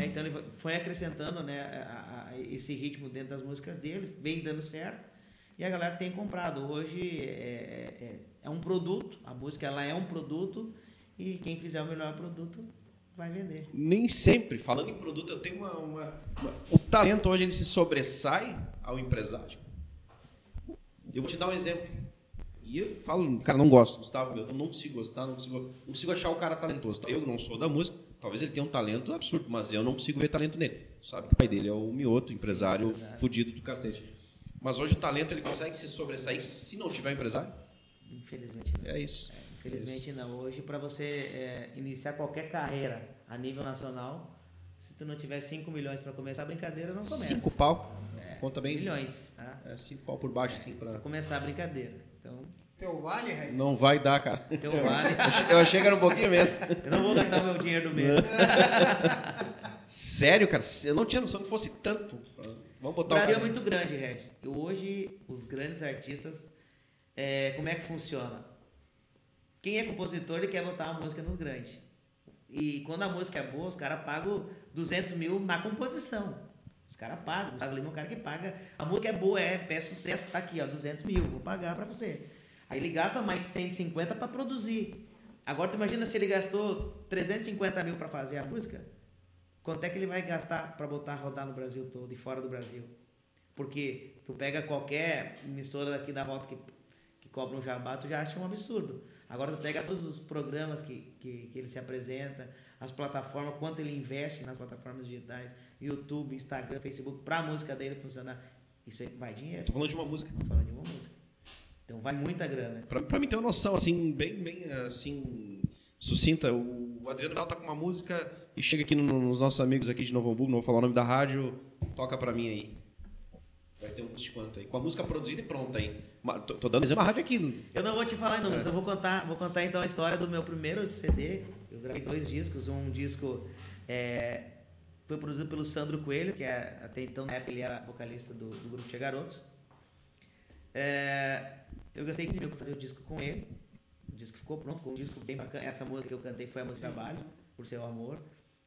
Speaker 1: É, então ele foi acrescentando né, a, a, esse ritmo dentro das músicas dele, vem dando certo e a galera tem comprado. Hoje é, é, é, é um produto, a música ela é um produto e quem fizer o melhor produto vai vender.
Speaker 2: Nem sempre, falando em produto, eu tenho uma, uma, uma, O talento hoje ele se sobressai ao empresário. Eu vou te dar um exemplo. E eu falo, cara, não gosto, Gustavo, eu não consigo gostar, não consigo, não consigo achar o cara talentoso. Eu não sou da música, talvez ele tenha um talento absurdo, mas eu não consigo ver talento nele. Sabe que o pai dele é o Mioto, empresário Sim, fudido do cacete. Mas hoje o talento ele consegue se sobressair se não tiver empresário?
Speaker 1: Infelizmente não.
Speaker 2: É isso.
Speaker 1: É, infelizmente é isso. não. Hoje, para você é, iniciar qualquer carreira a nível nacional, se tu não tiver 5 milhões para começar a brincadeira, não começa.
Speaker 2: 5 pau? É, Conta bem.
Speaker 1: Milhões, tá?
Speaker 2: 5 é, pau por baixo, assim, para
Speaker 1: começar a brincadeira. Então,
Speaker 3: teu vale, Reis?
Speaker 2: Não vai dar, cara.
Speaker 1: Teu vale.
Speaker 2: Eu achei que era um pouquinho mesmo.
Speaker 1: Eu não vou gastar meu dinheiro do mês.
Speaker 2: Sério, cara? Eu não tinha noção que fosse tanto.
Speaker 1: Vamos botar o Brasil o é muito grande, Regis. Hoje, os grandes artistas, é, como é que funciona? Quem é compositor, ele quer botar a música nos grandes. E quando a música é boa, os caras pagam 200 mil na composição. Os caras pagam. Gustavo Lima é um cara que paga. A música é boa, é, é sucesso, tá aqui, ó, 200 mil, vou pagar para você. Aí ele gasta mais 150 para produzir. Agora tu imagina se ele gastou 350 mil para fazer a música, quanto é que ele vai gastar para botar rodar no Brasil todo e fora do Brasil? Porque tu pega qualquer emissora daqui da volta que, que cobra um jabá, tu já acha um absurdo. Agora tu pega todos os programas que, que, que ele se apresenta, as plataformas, quanto ele investe nas plataformas digitais, YouTube, Instagram, Facebook, para a música dele funcionar. Isso aí vai dinheiro.
Speaker 2: Tô falando de uma música.
Speaker 1: Tô falando de uma música. Então vai muita grana.
Speaker 2: Para mim ter uma noção assim bem bem assim sucinta, o Adriano Val tá com uma música e chega aqui nos nossos amigos aqui de Novo Hamburgo, não vou falar o nome da rádio, toca para mim aí. Vai ter um custo de quanto aí? Com a música produzida e pronta aí. Tô, tô dando exemplo a rádio aqui.
Speaker 1: Eu não vou te falar em números, é. eu vou contar, vou contar então a história do meu primeiro CD. Eu gravei dois discos, um disco É, foi produzido pelo Sandro Coelho, que é, até então na época ele era vocalista do, do grupo Tia Garotos. É, eu gastei 15 mil para fazer o disco com ele. O disco ficou pronto, um disco bem bacana. Essa música que eu cantei foi a música Trabalho, por seu amor.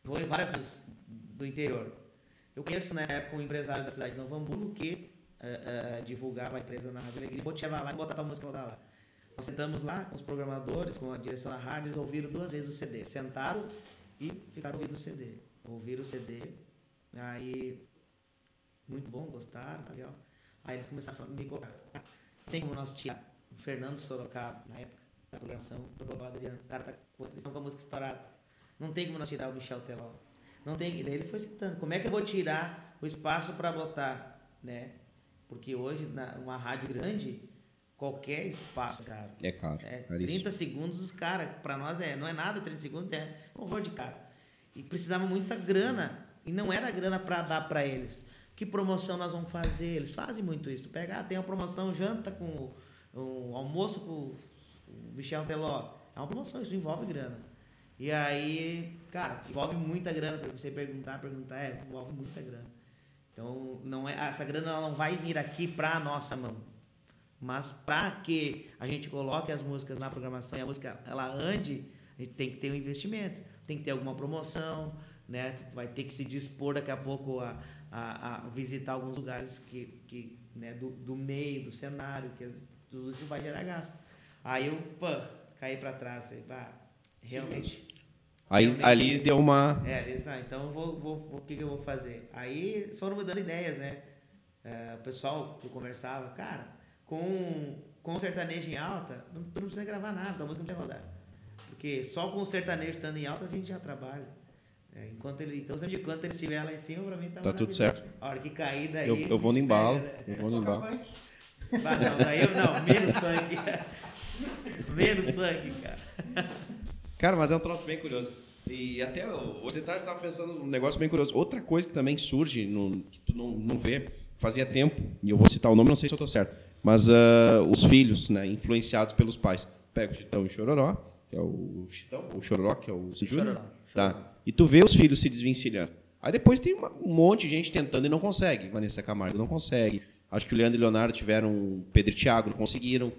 Speaker 1: Rolei várias músicas do interior. Eu conheço nessa época um empresário da cidade de Novo Hamburgo que uh, uh, divulgava a empresa na Rádio Alegria. Vou te levar lá e botar tua música lá. Nós sentamos lá com os programadores, com a direção da rádio, eles ouviram duas vezes o CD. Sentaram e ficaram ouvindo o CD. Ouviram o CD. Aí, muito bom, gostaram, legal. Aí eles começaram a me colocar. Tem como nós tirar o Fernando Sorocaba, na época da programação, do Global Adriano. O cara tá, eles estão com a música estourada. Não tem como nós tirar o Michel Teló. Não tem. Daí ele foi citando. Como é que eu vou tirar o espaço para botar, né? Porque hoje, na, uma rádio grande, qualquer espaço, cara.
Speaker 2: É caro.
Speaker 1: É, 30 segundos, os caras, para nós é, não é nada, 30 segundos é um horror de cara. E precisava muita grana. E não era grana para dar para eles. Que promoção nós vamos fazer? Eles fazem muito isso. Tu pega, ah, tem uma promoção, janta com um almoço com o Michel Teló. É uma promoção, isso envolve grana. E aí, cara, envolve muita grana para você perguntar, perguntar, é, envolve muita grana. Então, não é, essa grana ela não vai vir aqui para nossa mão. Mas para que a gente coloque as músicas na programação e a música ela ande, a gente tem que ter um investimento, tem que ter alguma promoção, né? Tu vai ter que se dispor daqui a pouco a, a, a visitar alguns lugares que, que né, do, do meio, do cenário, que tudo isso vai gerar gasto. Aí eu, pô, caí para trás, pá, realmente.
Speaker 2: Aí realmente, ali deu uma.
Speaker 1: É, disse, não, então vou, vou, o que, que eu vou fazer? Aí foram me dando ideias, né? É, o pessoal que eu conversava, cara, com, com sertanejo em alta, não, não precisa gravar nada, a música não precisa rodar. Porque só com o sertanejo estando em alta a gente já trabalha. É, enquanto ele, então, sempre enquanto ele estiver lá em cima, pra mim tá
Speaker 2: Tá tudo certo.
Speaker 1: A hora que cair daí.
Speaker 2: Eu, eu vou no embalo. Né? Eu vou no embalo.
Speaker 1: Ah, não, daí eu não, menos sangue. menos sangue, cara.
Speaker 2: Cara, mas é um troço bem curioso. E até hoje de tarde estava pensando um negócio bem curioso. Outra coisa que também surge, no, que tu não, não vê, fazia tempo, e eu vou citar o nome, não sei se eu estou certo, mas uh, os filhos, né, influenciados pelos pais. Pega o Chitão e o Chororó, que é o Chitão, o Chororó, que é o Júnior. Tá. E tu vê os filhos se desvencilhando. Aí depois tem uma, um monte de gente tentando e não consegue. Vanessa Camargo não consegue. Acho que o Leandro e o Leonardo tiveram Pedro e Thiago, não conseguiram.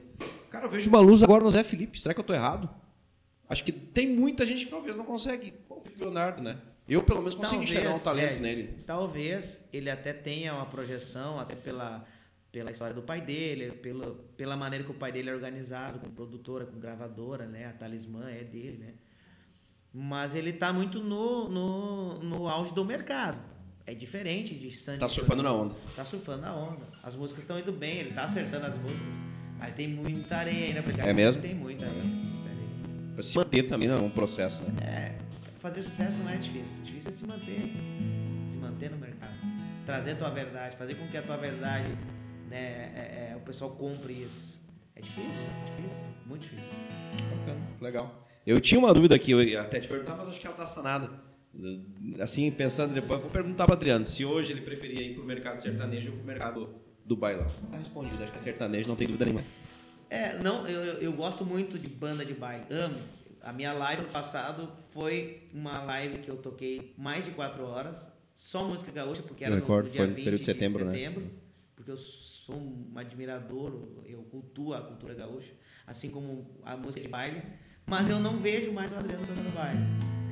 Speaker 2: Cara, eu vejo uma luz agora no Zé Felipe. Será que eu estou errado? Acho que tem muita gente que talvez não consegue. o Leonardo, né? Eu, pelo menos, consigo talvez, enxergar um talento é, nele.
Speaker 1: Talvez ele até tenha uma projeção, até pela, pela história do pai dele, pela, pela maneira que o pai dele é organizado, com produtora, com gravadora, né? A talismã é dele, né? Mas ele está muito no, no, no auge do mercado. É diferente de Sandy.
Speaker 2: Tá surfando na onda.
Speaker 1: Tá surfando na onda. As músicas estão indo bem, ele tá acertando as músicas. Mas tem muita areia ainda pra
Speaker 2: É mesmo?
Speaker 1: Tem muita areia.
Speaker 2: Pra se manter também não é um processo, né?
Speaker 1: É. Fazer sucesso não é difícil. Difícil é se manter. Se manter no mercado. Trazer a tua verdade, fazer com que a tua verdade, né, é, é, o pessoal compre isso. É difícil, é difícil, muito difícil.
Speaker 2: Bacana, legal. Eu tinha uma dúvida aqui, eu até te perguntar, mas acho que ela está sanada. Assim, pensando depois, vou perguntar para Adriano se hoje ele preferia ir para o mercado sertanejo ou para o mercado do bailão. Tá respondido, acho que é sertanejo, não tem dúvida nenhuma.
Speaker 1: É, não, eu, eu gosto muito de banda de baile, amo. A minha live no passado foi uma live que eu toquei mais de quatro horas, só música gaúcha, porque era no, no dia foi no 20 período de setembro, de setembro né? porque eu sou um admirador, eu cultuo a cultura gaúcha, assim como a música de baile, mas eu não vejo mais o Adriano tocando baile.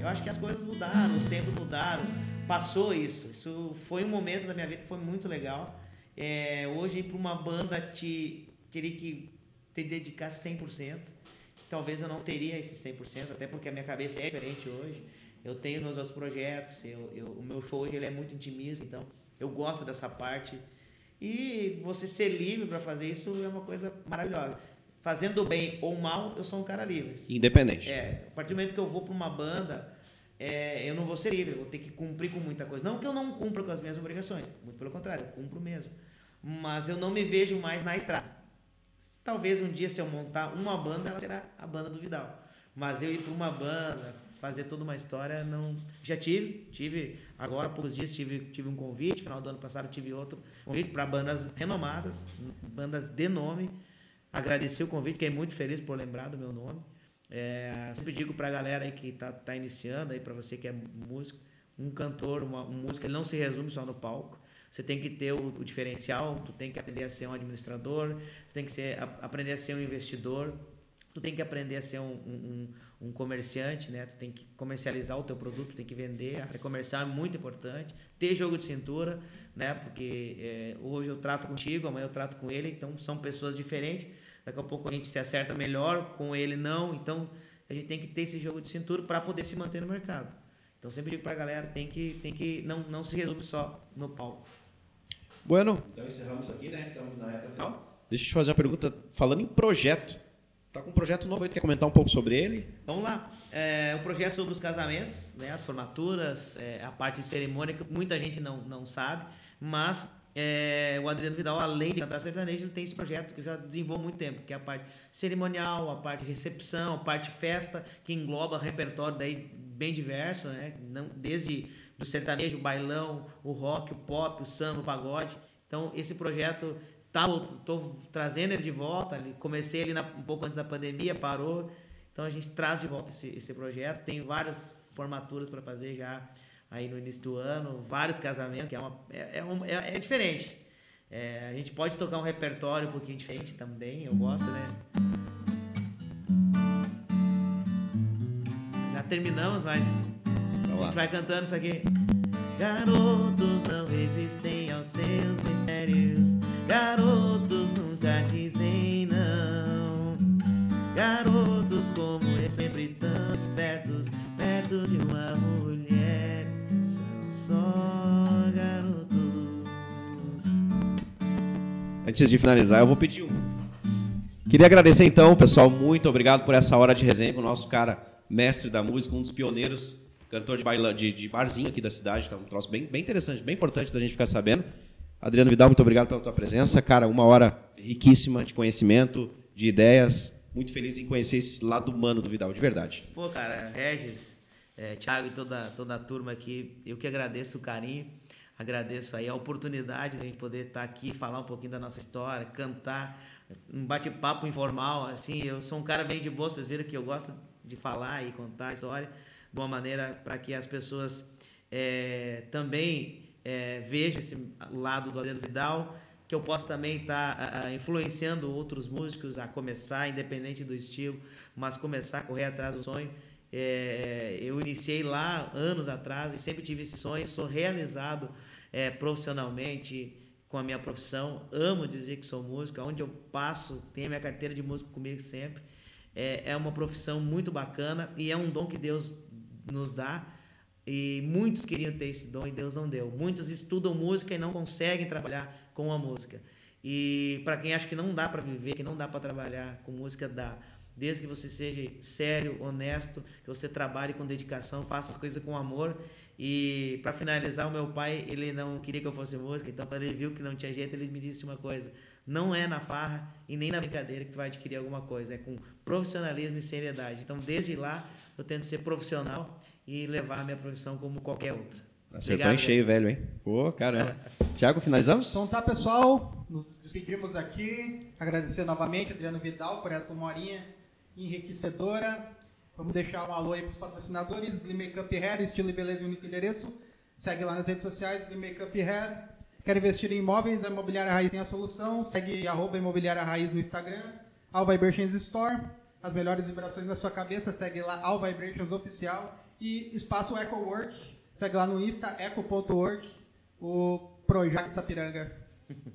Speaker 1: Eu acho que as coisas mudaram, os tempos mudaram, passou isso. Isso foi um momento da minha vida que foi muito legal. É, hoje, para uma banda te teria que te dedicar 100%. Talvez eu não teria esse 100%, até porque a minha cabeça é diferente hoje. Eu tenho meus outros projetos, eu, eu, o meu show hoje ele é muito intimista, então eu gosto dessa parte. E você ser livre para fazer isso é uma coisa maravilhosa fazendo bem ou mal, eu sou um cara livre.
Speaker 2: Independente.
Speaker 1: É, a partir do momento que eu vou para uma banda, é, eu não vou ser livre, eu vou ter que cumprir com muita coisa. Não que eu não cumpra com as minhas obrigações, muito pelo contrário, eu cumpro mesmo. Mas eu não me vejo mais na estrada. Talvez um dia, se eu montar uma banda, ela será a banda do Vidal. Mas eu ir para uma banda, fazer toda uma história, não. Já tive, tive agora há poucos dias tive, tive um convite, final do ano passado tive outro convite para bandas renomadas, bandas de nome agradecer o convite, fiquei muito feliz por lembrar do meu nome. É, sempre digo para a galera aí que está tá iniciando, aí para você que é músico, um cantor, uma, um não se resume só no palco. Você tem que ter o, o diferencial, tu tem que aprender a ser um administrador, tem que ser, a, aprender a ser um investidor, tu tem que aprender a ser um, um, um, comerciante, né? Tu tem que comercializar o teu produto, tu tem que vender. A área comercial é muito importante. Ter jogo de cintura, né? Porque é, hoje eu trato contigo, amanhã eu trato com ele, então são pessoas diferentes. Daqui a pouco a gente se acerta melhor, com ele não. Então a gente tem que ter esse jogo de cintura para poder se manter no mercado. Então sempre digo para a galera, tem que, tem que não, não se resume só no palco.
Speaker 2: Bueno, então encerramos aqui, né? Estamos na reta final. Deixa eu te fazer uma pergunta. Falando em projeto, tá com um projeto novo aí, quer comentar um pouco sobre ele?
Speaker 1: Vamos lá. É um projeto sobre os casamentos, né? As formaturas, é, a parte de cerimônia, que muita gente não, não sabe, mas é, o Adriano Vidal, além de cantar sertanejo, ele tem esse projeto que já desenvolve muito tempo, que é a parte cerimonial, a parte recepção, a parte festa, que engloba repertório daí bem diverso, né? Não, desde do sertanejo, o bailão, o rock, o pop, o samba, o pagode. Então, esse projeto tá, tô trazendo ele de volta. Comecei ele na, um pouco antes da pandemia, parou. Então, a gente traz de volta esse, esse projeto. Tem várias formaturas para fazer já aí no início do ano, vários casamentos, que é, uma, é, é, um, é, é diferente. É, a gente pode tocar um repertório um pouquinho diferente também, eu gosto, né? Já terminamos, mas a gente vai cantando isso aqui. Garotos não resistem aos seus mistérios. Garotos como eu sempre tão espertos, perto de uma mulher. São só garotos.
Speaker 2: Antes de finalizar, eu vou pedir um. Queria agradecer então, pessoal, muito obrigado por essa hora de resenha com o nosso cara, mestre da música, um dos pioneiros cantor de, baila, de, de barzinho aqui da cidade, tá um troço bem, bem interessante, bem importante da gente ficar sabendo. Adriano Vidal, muito obrigado pela tua presença. Cara, uma hora riquíssima de conhecimento, de ideias. Muito feliz em conhecer esse lado humano do Vidal, de verdade.
Speaker 1: Pô, cara, Regis, é, Thiago e toda, toda a turma aqui, eu que agradeço o carinho, agradeço aí a oportunidade de a gente poder estar aqui, falar um pouquinho da nossa história, cantar, um bate-papo informal, assim, eu sou um cara bem de boa, vocês viram que eu gosto de falar e contar a história de uma maneira para que as pessoas é, também é, vejam esse lado do Adriano Vidal, que eu possa também estar tá, influenciando outros músicos a começar, independente do estilo, mas começar a correr atrás do sonho. É, eu iniciei lá anos atrás e sempre tive esse sonho, sou realizado é, profissionalmente com a minha profissão, amo dizer que sou músico, onde eu passo, tenho a minha carteira de músico comigo sempre. É, é uma profissão muito bacana e é um dom que Deus nos dá. E muitos queriam ter esse dom e Deus não deu. Muitos estudam música e não conseguem trabalhar com a música. E para quem acha que não dá para viver, que não dá para trabalhar com música, dá. Desde que você seja sério, honesto, que você trabalhe com dedicação, faça as coisas com amor. E para finalizar, o meu pai, ele não queria que eu fosse música, então quando ele viu que não tinha jeito, ele me disse uma coisa: não é na farra e nem na brincadeira que tu vai adquirir alguma coisa, é com profissionalismo e seriedade. Então, desde lá, eu tento ser profissional e levar a minha profissão como qualquer outra.
Speaker 2: Acertou em cheio, velho, hein? Pô, caramba. Tiago, finalizamos?
Speaker 3: Então tá, pessoal. Nos despedimos aqui. Agradecer novamente Adriano Vidal por essa uma horinha enriquecedora. Vamos deixar um alô aí para os patrocinadores. Glee Makeup Hair, estilo e beleza e único endereço. Segue lá nas redes sociais, Glee Makeup Hair. Quer investir em imóveis? A Imobiliária Raiz tem a solução. Segue arroba Imobiliária Raiz no Instagram. All Vibrations Store. As melhores vibrações na sua cabeça. Segue lá All Vibrations Oficial. E Espaço Eco Work. Segue lá no Insta, eco.work. O Projac Sapiranga.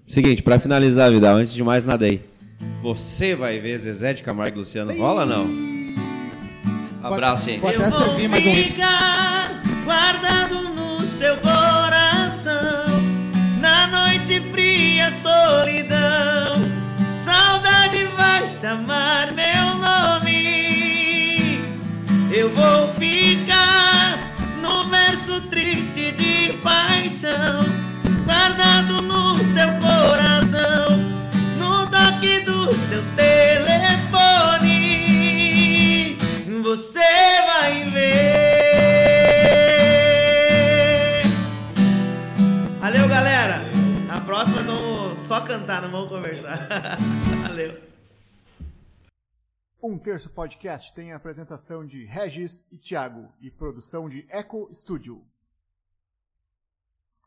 Speaker 2: Seguinte, para finalizar, Vidal, antes de mais nada aí. Você vai ver Zezé de Camargo e Luciano? Rola ou não? Abraço, gente.
Speaker 1: Pode até servir mais um guardado no seu noite fria, solidão. Saudade vai chamar meu nome. Eu vou ficar guardado no seu coração, no toque do seu telefone. Você vai ver. próxima vamos só cantar, não vamos conversar. Valeu.
Speaker 4: Um Terço Podcast tem a apresentação de Regis e Thiago e produção de Eco Studio.